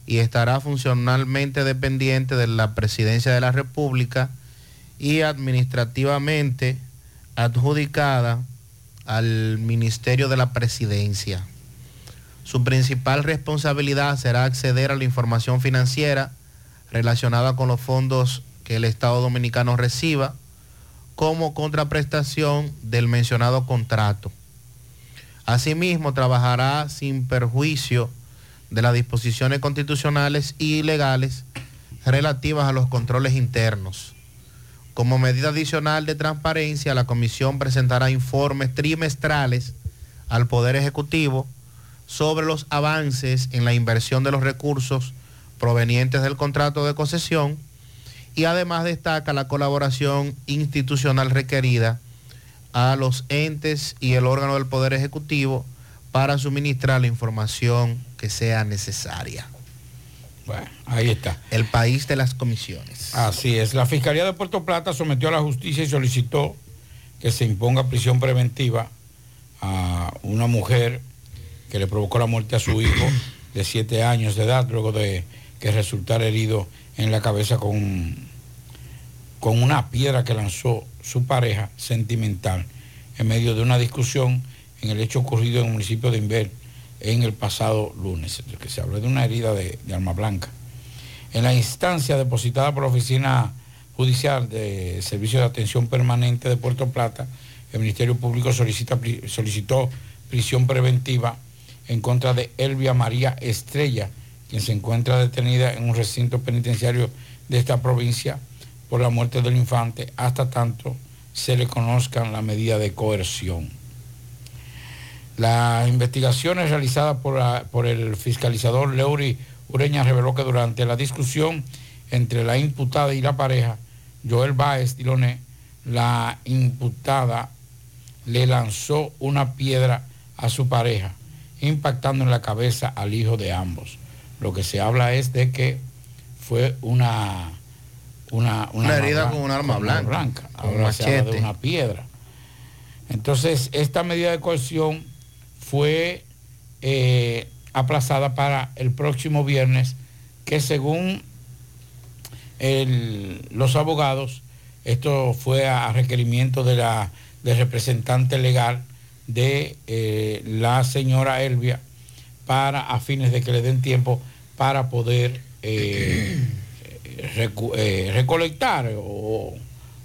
y estará funcionalmente dependiente de la Presidencia de la República y administrativamente adjudicada al Ministerio de la Presidencia. Su principal responsabilidad será acceder a la información financiera relacionada con los fondos que el Estado Dominicano reciba como contraprestación del mencionado contrato. Asimismo, trabajará sin perjuicio de las disposiciones constitucionales y legales relativas a los controles internos. Como medida adicional de transparencia, la Comisión presentará informes trimestrales al Poder Ejecutivo sobre los avances en la inversión de los recursos provenientes del contrato de concesión y además destaca la colaboración institucional requerida a los entes y el órgano del Poder Ejecutivo para suministrar la información que sea necesaria. Bueno, ahí está. El país de las comisiones. Así es. La Fiscalía de Puerto Plata sometió a la justicia y solicitó que se imponga prisión preventiva a una mujer que le provocó la muerte a su hijo de siete años de edad luego de que resultara herido en la cabeza con, con una piedra que lanzó su pareja sentimental en medio de una discusión en el hecho ocurrido en el municipio de Inver en el pasado lunes, que se habla de una herida de, de arma blanca. En la instancia depositada por la Oficina Judicial de Servicio de Atención Permanente de Puerto Plata, el Ministerio Público solicita, solicitó prisión preventiva en contra de Elvia María Estrella, quien se encuentra detenida en un recinto penitenciario de esta provincia por la muerte del infante, hasta tanto se le conozcan la medida de coerción. Las investigaciones realizadas por, el fiscalizador Leury Ureña reveló que durante la discusión entre la imputada y la pareja, Joel Baez Diloné, la imputada le lanzó una piedra a su pareja, impactando en la cabeza al hijo de ambos. Lo que se habla es de que fue una, una, Una herida con un arma blan- blanca, con Ahora se habla de una piedra. Entonces, esta medida de coerción fue eh, aplazada para el próximo viernes, que según el- los abogados, esto fue a requerimiento de la, del representante legal de eh, la señora Elvia, para a fines de que le den tiempo para poder eh, eh, recolectar o,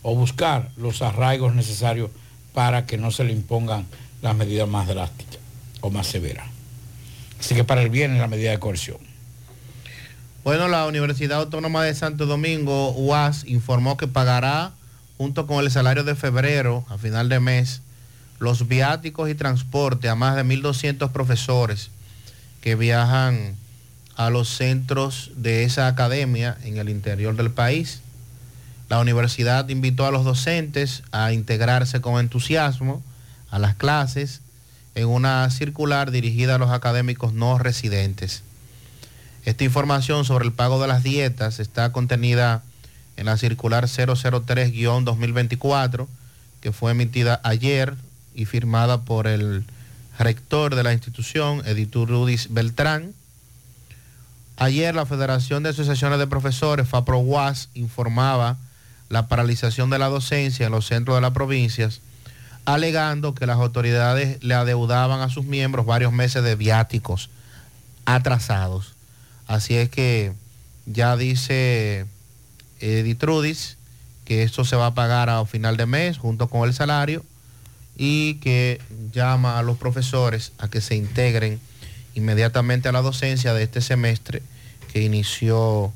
o buscar los arraigos necesarios para que no se le impongan las medidas más drásticas o más severas. Así que para el viernes la medida de coerción. Bueno, la Universidad Autónoma de Santo Domingo, UAS, informó que pagará, junto con el salario de febrero, a final de mes, los viáticos y transporte a más de 1.200 profesores que viajan a los centros de esa academia en el interior del país. La universidad invitó a los docentes a integrarse con entusiasmo a las clases en una circular dirigida a los académicos no residentes. Esta información sobre el pago de las dietas está contenida en la circular 003-2024, que fue emitida ayer y firmada por el rector de la institución, Editur Rudis Beltrán. Ayer la Federación de Asociaciones de Profesores, FAPROWAS, informaba la paralización de la docencia en los centros de las provincias, alegando que las autoridades le adeudaban a sus miembros varios meses de viáticos atrasados. Así es que ya dice eh, Ditrudis que esto se va a pagar a final de mes junto con el salario y que llama a los profesores a que se integren inmediatamente a la docencia de este semestre que inició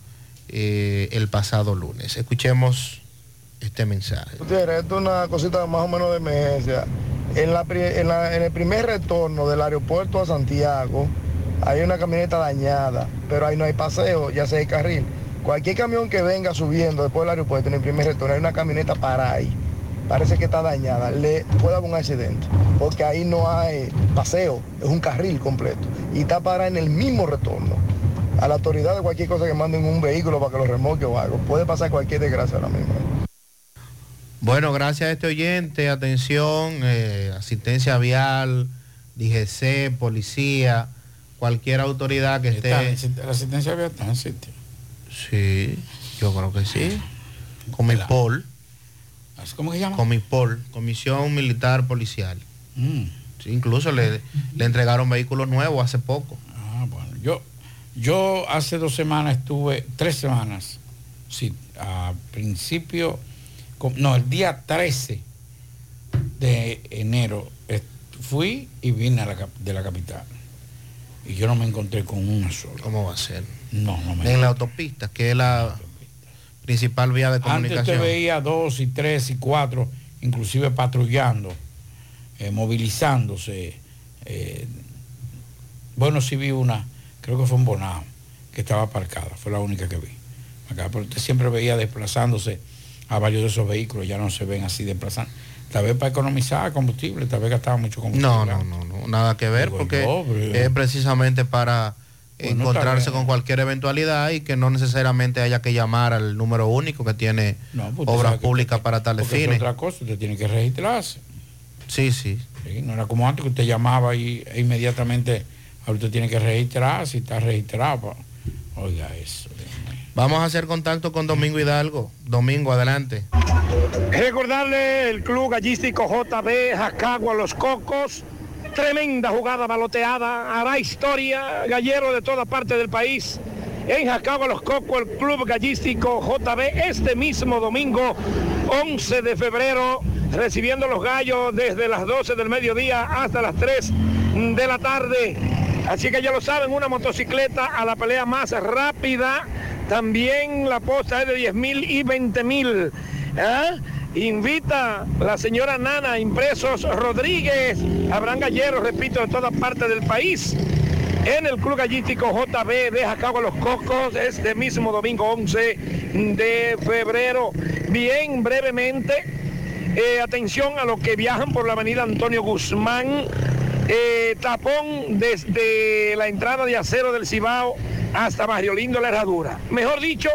eh, el pasado lunes. Escuchemos este mensaje. Gutiérrez, esto es una cosita más o menos de emergencia. En, la en el primer retorno del aeropuerto a Santiago hay una camioneta dañada, pero ahí no hay paseo, ya sea hay carril. Cualquier camión que venga subiendo después del aeropuerto en el primer retorno hay una camioneta para ahí. Parece que está dañada, le puede haber un accidente, porque ahí no hay paseo, es un carril completo. Y está para en el mismo retorno. A la autoridad de cualquier cosa que manden un vehículo para que lo remolque o algo. Puede pasar cualquier desgracia ahora mismo. Bueno, gracias a este oyente, atención, eh, asistencia vial, DGC, policía, cualquier autoridad que Está, esté. la asistencia había está en sitio. Sí, yo creo que sí. Comipol. ¿Cómo se llama? Comipol, Comisión Militar Policial. Mm. Sí, incluso le, le entregaron vehículos nuevos hace poco. Ah, bueno, yo, yo hace dos semanas estuve, tres semanas, sí, a principio, no, el día 13 de enero fui y vine a la de la capital. Y yo no me encontré con una sola. ¿Cómo va a ser? No, no me En la autopista, que es la principal vía de Antes comunicación. usted veía dos y tres y cuatro, inclusive patrullando, eh, movilizándose. eh, bueno, sí vi una, creo que fue un Bonao, que estaba aparcada, fue la única que vi. Acá, pero usted siempre veía desplazándose a varios de esos vehículos, ya no se ven así desplazando. Tal vez para economizar combustible, tal vez gastaba mucho combustible. No, no, no, no, nada que ver, Digo porque pero- es precisamente para Pues encontrarse con cualquier eventualidad y que no necesariamente haya que llamar al número único que tiene No, pues obras que- públicas para tales es fines. otra cosa, usted tiene que registrarse. Sí, sí. Sí, no era como antes que usted llamaba y, e inmediatamente ahora usted tiene que registrar, si está registrado. Oiga eso. Vamos a hacer contacto con Domingo Hidalgo. Domingo, adelante. Recordarle el club gallístico JB Jacagua Los Cocos. Tremenda jugada baloteada. Hará historia. Gallero de toda parte del país. En Jacagua Los Cocos, el club gallístico JB este mismo domingo 11 de febrero recibiendo los gallos desde las 12 del mediodía hasta las 3 de la tarde. Así que ya lo saben, una motocicleta a la pelea más rápida. También la posta es de 10 mil y 20 mil. ¿Ah? Invita la señora Nana Impresos Rodríguez, Abraham Gallero, repito, de toda parte del país. En el Club Gallístico JB de Jacagua Los Cocos, este mismo domingo 11 de febrero. Bien brevemente, eh, atención a los que viajan por la avenida Antonio Guzmán. eh, tapón desde la entrada de acero del Cibao hasta Barrio Lindo La Herradura. Mejor dicho,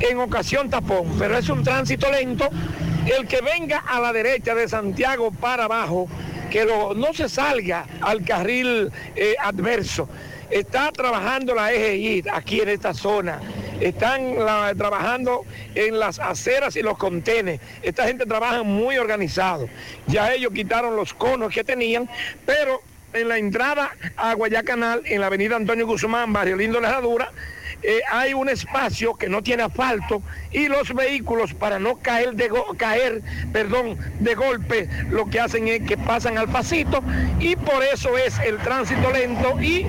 en ocasión tapón, pero es un tránsito lento. El que venga a la derecha de Santiago para abajo, que lo- no se salga al carril eh, adverso. Está trabajando la EGI aquí en esta zona. Están trabajando en las aceras y los contenes. Esta gente trabaja muy organizado. Ya ellos quitaron los conos que tenían, pero en la entrada a Guayacanal, en la avenida Antonio Guzmán, Barrio Lindo La eh, hay un espacio que no tiene asfalto y los vehículos para no caer de caer, perdón, de golpe, lo que hacen es que pasan al pasito y por eso es el tránsito lento y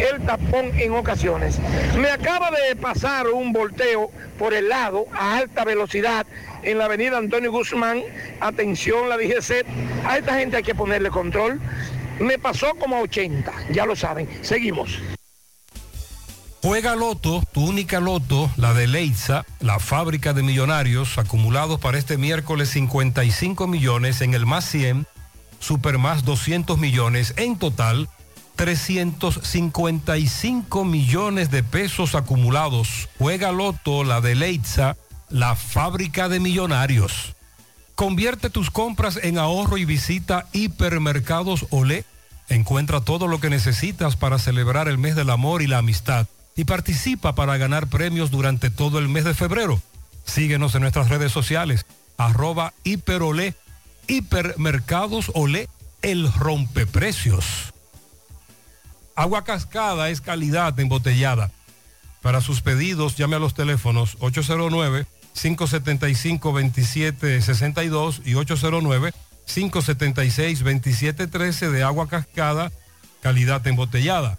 el tapón en ocasiones. Me acaba de pasar un volteo por el lado a alta velocidad en la avenida Antonio Guzmán. Atención, la DGC, a esta gente hay que ponerle control. Me pasó como a 80, ya lo saben. Seguimos. Juega Loto, tu única Loto, la de Leitza, la fábrica de millonarios, acumulados para este miércoles 55 millones en el más 100, super más 200 millones, en total 355 millones de pesos acumulados. Juega Loto, la de Leitza, la fábrica de millonarios. Convierte tus compras en ahorro y visita Hipermercados Olé. Encuentra todo lo que necesitas para celebrar el mes del amor y la amistad. Y participa para ganar premios durante todo el mes de febrero. Síguenos en nuestras redes sociales, arroba hiperolé, hipermercados olé, el rompeprecios. Agua cascada es calidad embotellada. Para sus pedidos, llame a los teléfonos 809-575-2762 y 809-576-2713 de agua cascada, calidad embotellada.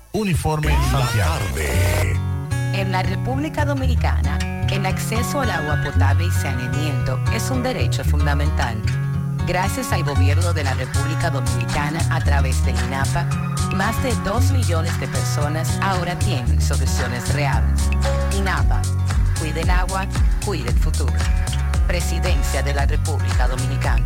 Uniforme Santiago. En la República Dominicana, el acceso al agua potable y saneamiento es un derecho fundamental. Gracias al gobierno de la República Dominicana a través de INAPA, más de 2 millones de personas ahora tienen soluciones reales. INAPA, cuide el agua, cuide el futuro. Presidencia de la República Dominicana.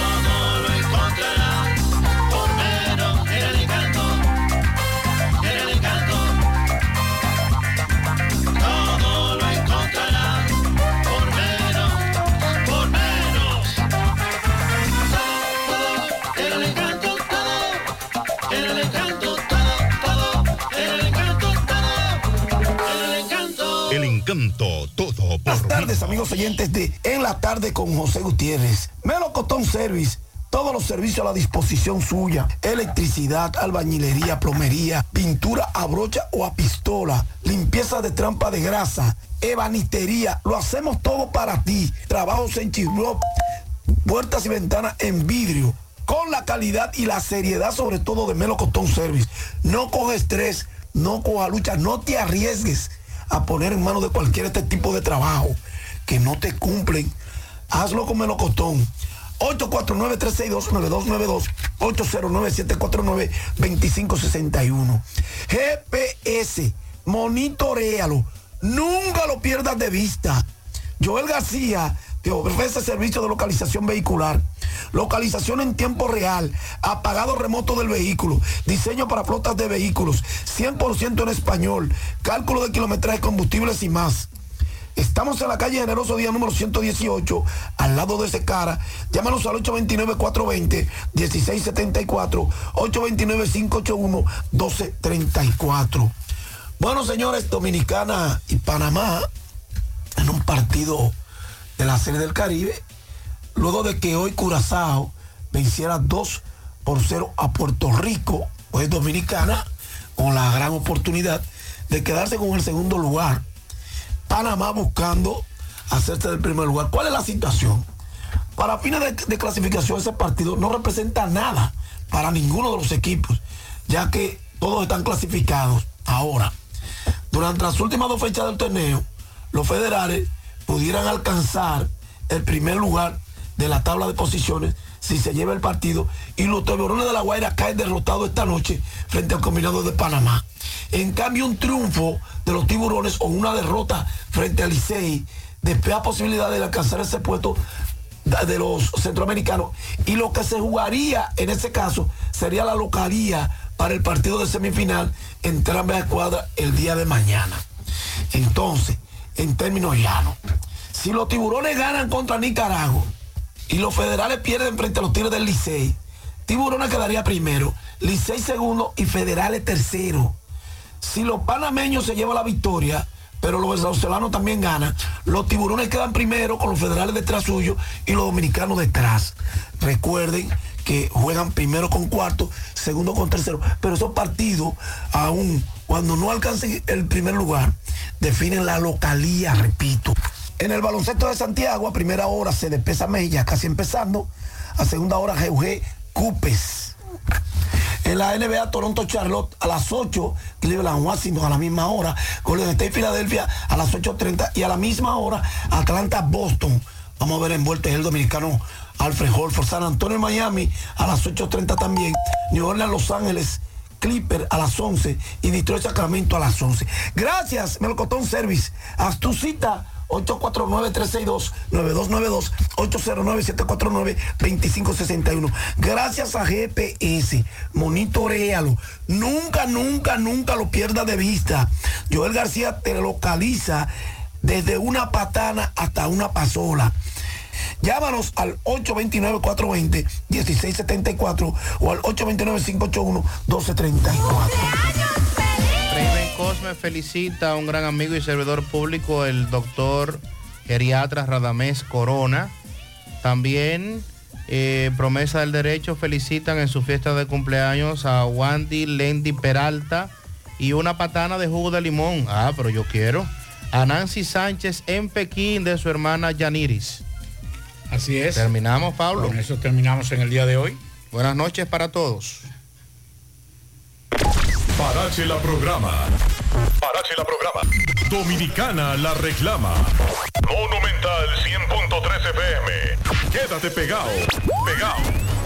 Todo por Buenas tardes, amigos oyentes de En la tarde con José Gutiérrez. Melocotón Service. Todos los servicios a la disposición suya. Electricidad, albañilería, plomería, pintura a brocha o a pistola, limpieza de trampa de grasa, ebanistería. Lo hacemos todo para ti. Trabajos en chislop, puertas y ventanas en vidrio. Con la calidad y la seriedad sobre todo de Melocotón Service. No coge estrés, no coja lucha, no te arriesgues a poner en manos de cualquier este tipo de trabajo que no te cumplen. Hazlo con Melocotón. 849-362-9292, 809-749-2561. GPS, monitorealo, nunca lo pierdas de vista. Joel García te ofrece servicio de localización vehicular, localización en tiempo real, apagado remoto del vehículo, diseño para flotas de vehículos, 100% en español, cálculo de kilometraje, combustibles y más. Estamos en la calle Generoso Día número 118, al lado de Secara. Llámanos al 829-420-1674, 829-581-1234. Bueno, señores, Dominicana y Panamá, en un partido de la Serie del Caribe, luego de que hoy Curazao venciera 2 por 0 a Puerto Rico, pues Dominicana, con la gran oportunidad de quedarse con el segundo lugar. Panamá buscando hacerse del primer lugar. ¿Cuál es la situación? Para fines de, de clasificación ese partido no representa nada para ninguno de los equipos, ya que todos están clasificados. Ahora, durante las últimas dos fechas del torneo, los federales pudieran alcanzar el primer lugar de la tabla de posiciones si se lleva el partido y los tiburones de la Guaira caen derrotados esta noche frente al combinado de Panamá. En cambio, un triunfo de los tiburones o una derrota frente al Licey despega posibilidad de alcanzar ese puesto de los centroamericanos y lo que se jugaría en ese caso sería la localía para el partido de semifinal entre ambas escuadras el día de mañana. Entonces, en términos llanos, si los tiburones ganan contra Nicaragua y los federales pierden frente a los Tigres del Licey, Tiburones quedaría primero, Licey segundo y Federales tercero. Si los panameños se llevan la victoria, pero los venezolanos también ganan, los tiburones quedan primero con los federales detrás suyo y los dominicanos detrás. Recuerden que juegan primero con cuarto, segundo con tercero, pero esos partidos, aún cuando no alcancen el primer lugar, definen la localía, repito. En el baloncesto de Santiago, a primera hora se despesa Mella, casi empezando. A segunda hora, GUG Cupes. En la NBA, Toronto Charlotte a las 8, Cleveland Washington a la misma hora, Golden State Filadelfia a las 8.30 y a la misma hora, Atlanta Boston. Vamos a ver envuelto el dominicano Alfred Holford, San Antonio Miami a las 8.30 también, New Orleans Los Ángeles. Clipper a las 11 y Detroit Sacramento a las 11. Gracias, Melocotón Service. Haz tu cita 849-362-9292, 809-749-2561. Gracias a GPS, monitorealo. Nunca, nunca, nunca lo pierda de vista. Joel García te localiza desde una patana hasta una pasola. Llámanos al 829-420-1674 o al 829-581-1234. Raven Cosme felicita a un gran amigo y servidor público, el doctor geriatra Radamés Corona. También eh, Promesa del Derecho felicitan en su fiesta de cumpleaños a Wandy Lendy Peralta y una patana de jugo de limón. Ah, pero yo quiero. A Nancy Sánchez en Pekín de su hermana Yaniris. Así es. Terminamos, Pablo. Con eso terminamos en el día de hoy. Buenas noches para todos. Parache la programa. Parache la programa. Dominicana la reclama. Monumental 100.13 FM. Quédate pegado. Pegado.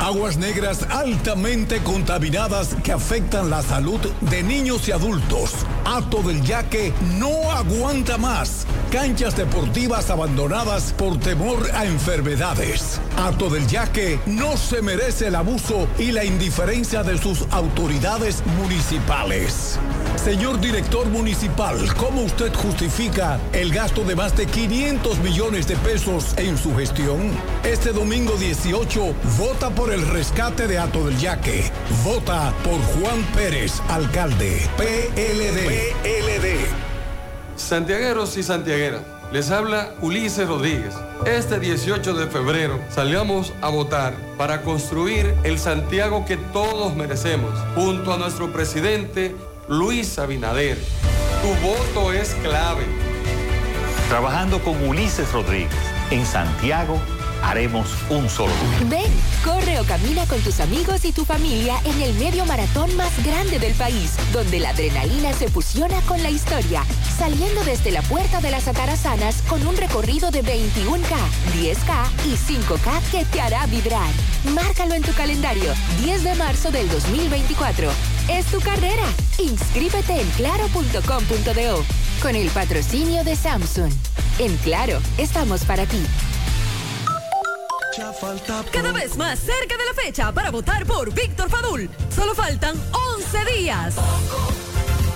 Aguas negras altamente contaminadas que afectan la salud de niños y adultos. Ato del Yaque no aguanta más. Canchas deportivas abandonadas por temor a enfermedades. Ato del Yaque no se merece el abuso y la indiferencia de sus autoridades municipales. Señor director municipal, ¿cómo usted justifica el gasto de más de 500 millones de pesos en su gestión? Este domingo 18, vota por el rescate de Ato del Yaque. Vota por Juan Pérez, alcalde. PLD. PLD. Santiagueros y santiagueras, les habla Ulises Rodríguez. Este 18 de febrero salgamos a votar para construir el Santiago que todos merecemos, junto a nuestro presidente Luis Abinader. Tu voto es clave. Trabajando con Ulises Rodríguez en Santiago, haremos un solo lugar. Ven, corre o camina con tus amigos y tu familia en el medio maratón más grande del país, donde la adrenalina se fusiona con la historia, saliendo desde la puerta de las Atarazanas con un recorrido de 21K, 10K y 5K que te hará vibrar. Márcalo en tu calendario, 10 de marzo del 2024. Es tu carrera. Inscríbete en claro.com.do con el patrocinio de Samsung. En Claro, estamos para ti. Cada vez más cerca de la fecha para votar por Víctor Fadul. Solo faltan 11 días.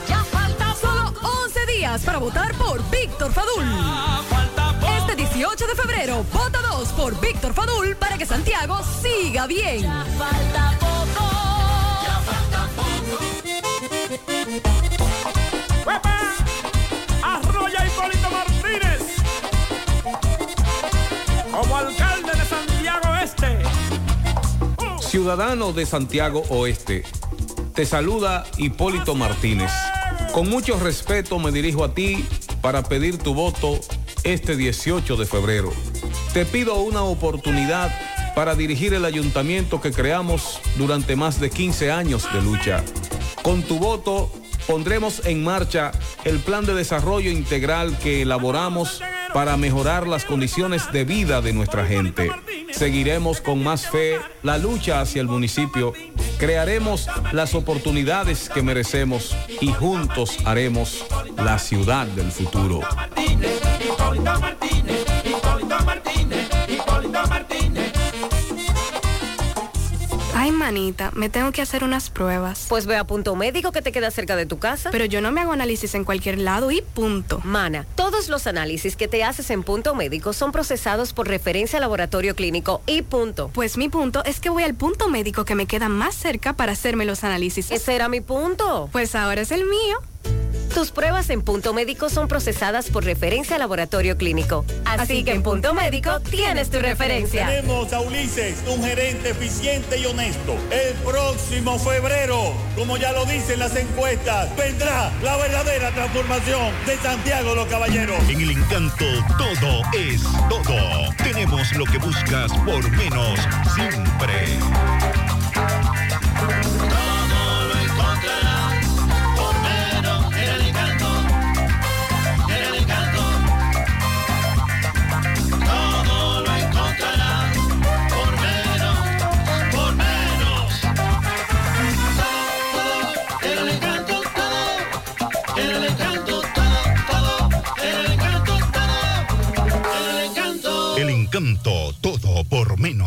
Ya falta Solo 11 días para votar por Víctor Fadul. Este 18 de febrero, vota 2 por Víctor Fadul para que Santiago siga bien. falta poco. Ya falta Arroya Hipólito Martínez. Como alcalde de. Ciudadano de Santiago Oeste, te saluda Hipólito Martínez. Con mucho respeto me dirijo a ti para pedir tu voto este 18 de febrero. Te pido una oportunidad para dirigir el ayuntamiento que creamos durante más de 15 años de lucha. Con tu voto pondremos en marcha el plan de desarrollo integral que elaboramos para mejorar las condiciones de vida de nuestra gente. Seguiremos con más fe la lucha hacia el municipio, crearemos las oportunidades que merecemos y juntos haremos la ciudad del futuro. Ay, manita, me tengo que hacer unas pruebas. Pues ve a Punto Médico que te queda cerca de tu casa. Pero yo no me hago análisis en cualquier lado y punto. Mana, todos los análisis que te haces en Punto Médico son procesados por referencia laboratorio clínico y punto. Pues mi punto es que voy al punto médico que me queda más cerca para hacerme los análisis. Ese era mi punto. Pues ahora es el mío. Tus pruebas en Punto Médico son procesadas por referencia laboratorio clínico. Así que en Punto Médico tienes tu referencia. Tenemos a Ulises, un gerente eficiente y honesto. El próximo febrero, como ya lo dicen las encuestas, vendrá la verdadera transformación de Santiago los Caballeros. En el encanto todo es todo. Tenemos lo que buscas por menos siempre. Encanto todo por menos.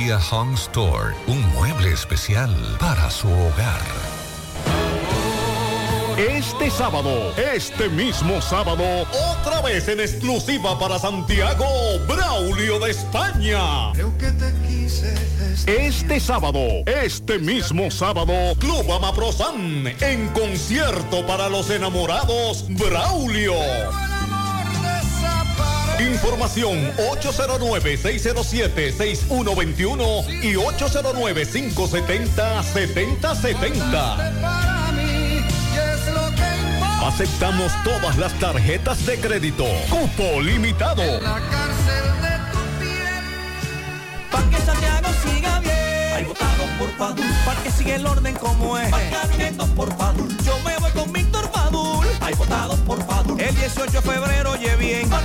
Home Store. Un mueble especial para su hogar. Este sábado, este mismo sábado, otra vez en exclusiva para Santiago, Braulio de España. Este sábado, este mismo sábado, Club Amaprosan, en concierto para los enamorados, Braulio. Información 809-607-6121 y 809-570-7070. Aceptamos todas las tarjetas de crédito. Cupo limitado. Pa' que Santiago siga bien. Hay votado por Fadul. Pa' que siga el orden como es. Marcamiento por Fadul. Yo me voy con Fadul. Hay por. El 18 de febrero, oye bien. Por.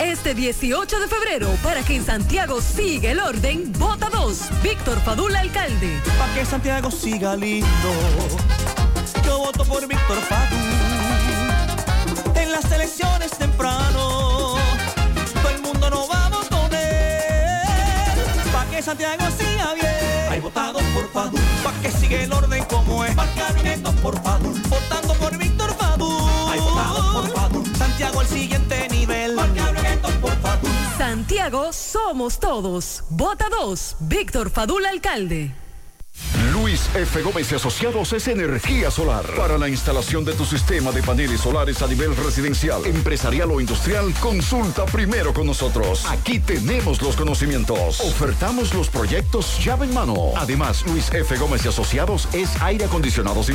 Este 18 de febrero, para que en Santiago siga el orden, vota 2. Víctor Fadul, alcalde. Pa' que Santiago siga lindo. Yo voto por Víctor Fadul. En las elecciones temprano. Todo el mundo no va a poner. Pa' que Santiago siga bien. Hay votado por Fadul. Pa' que siga el orden como es. Marcamiento por Fadul. Votando al siguiente nivel. Marcamiento por Fadul. Santiago somos todos. Vota 2. Víctor Fadul, alcalde. Luis F. Gómez y Asociados es energía solar. Para la instalación de tu sistema de paneles solares a nivel residencial, empresarial o industrial, consulta primero con nosotros. Aquí tenemos los conocimientos. Ofertamos los proyectos llave en mano. Además, Luis F. Gómez y Asociados es aire acondicionado sin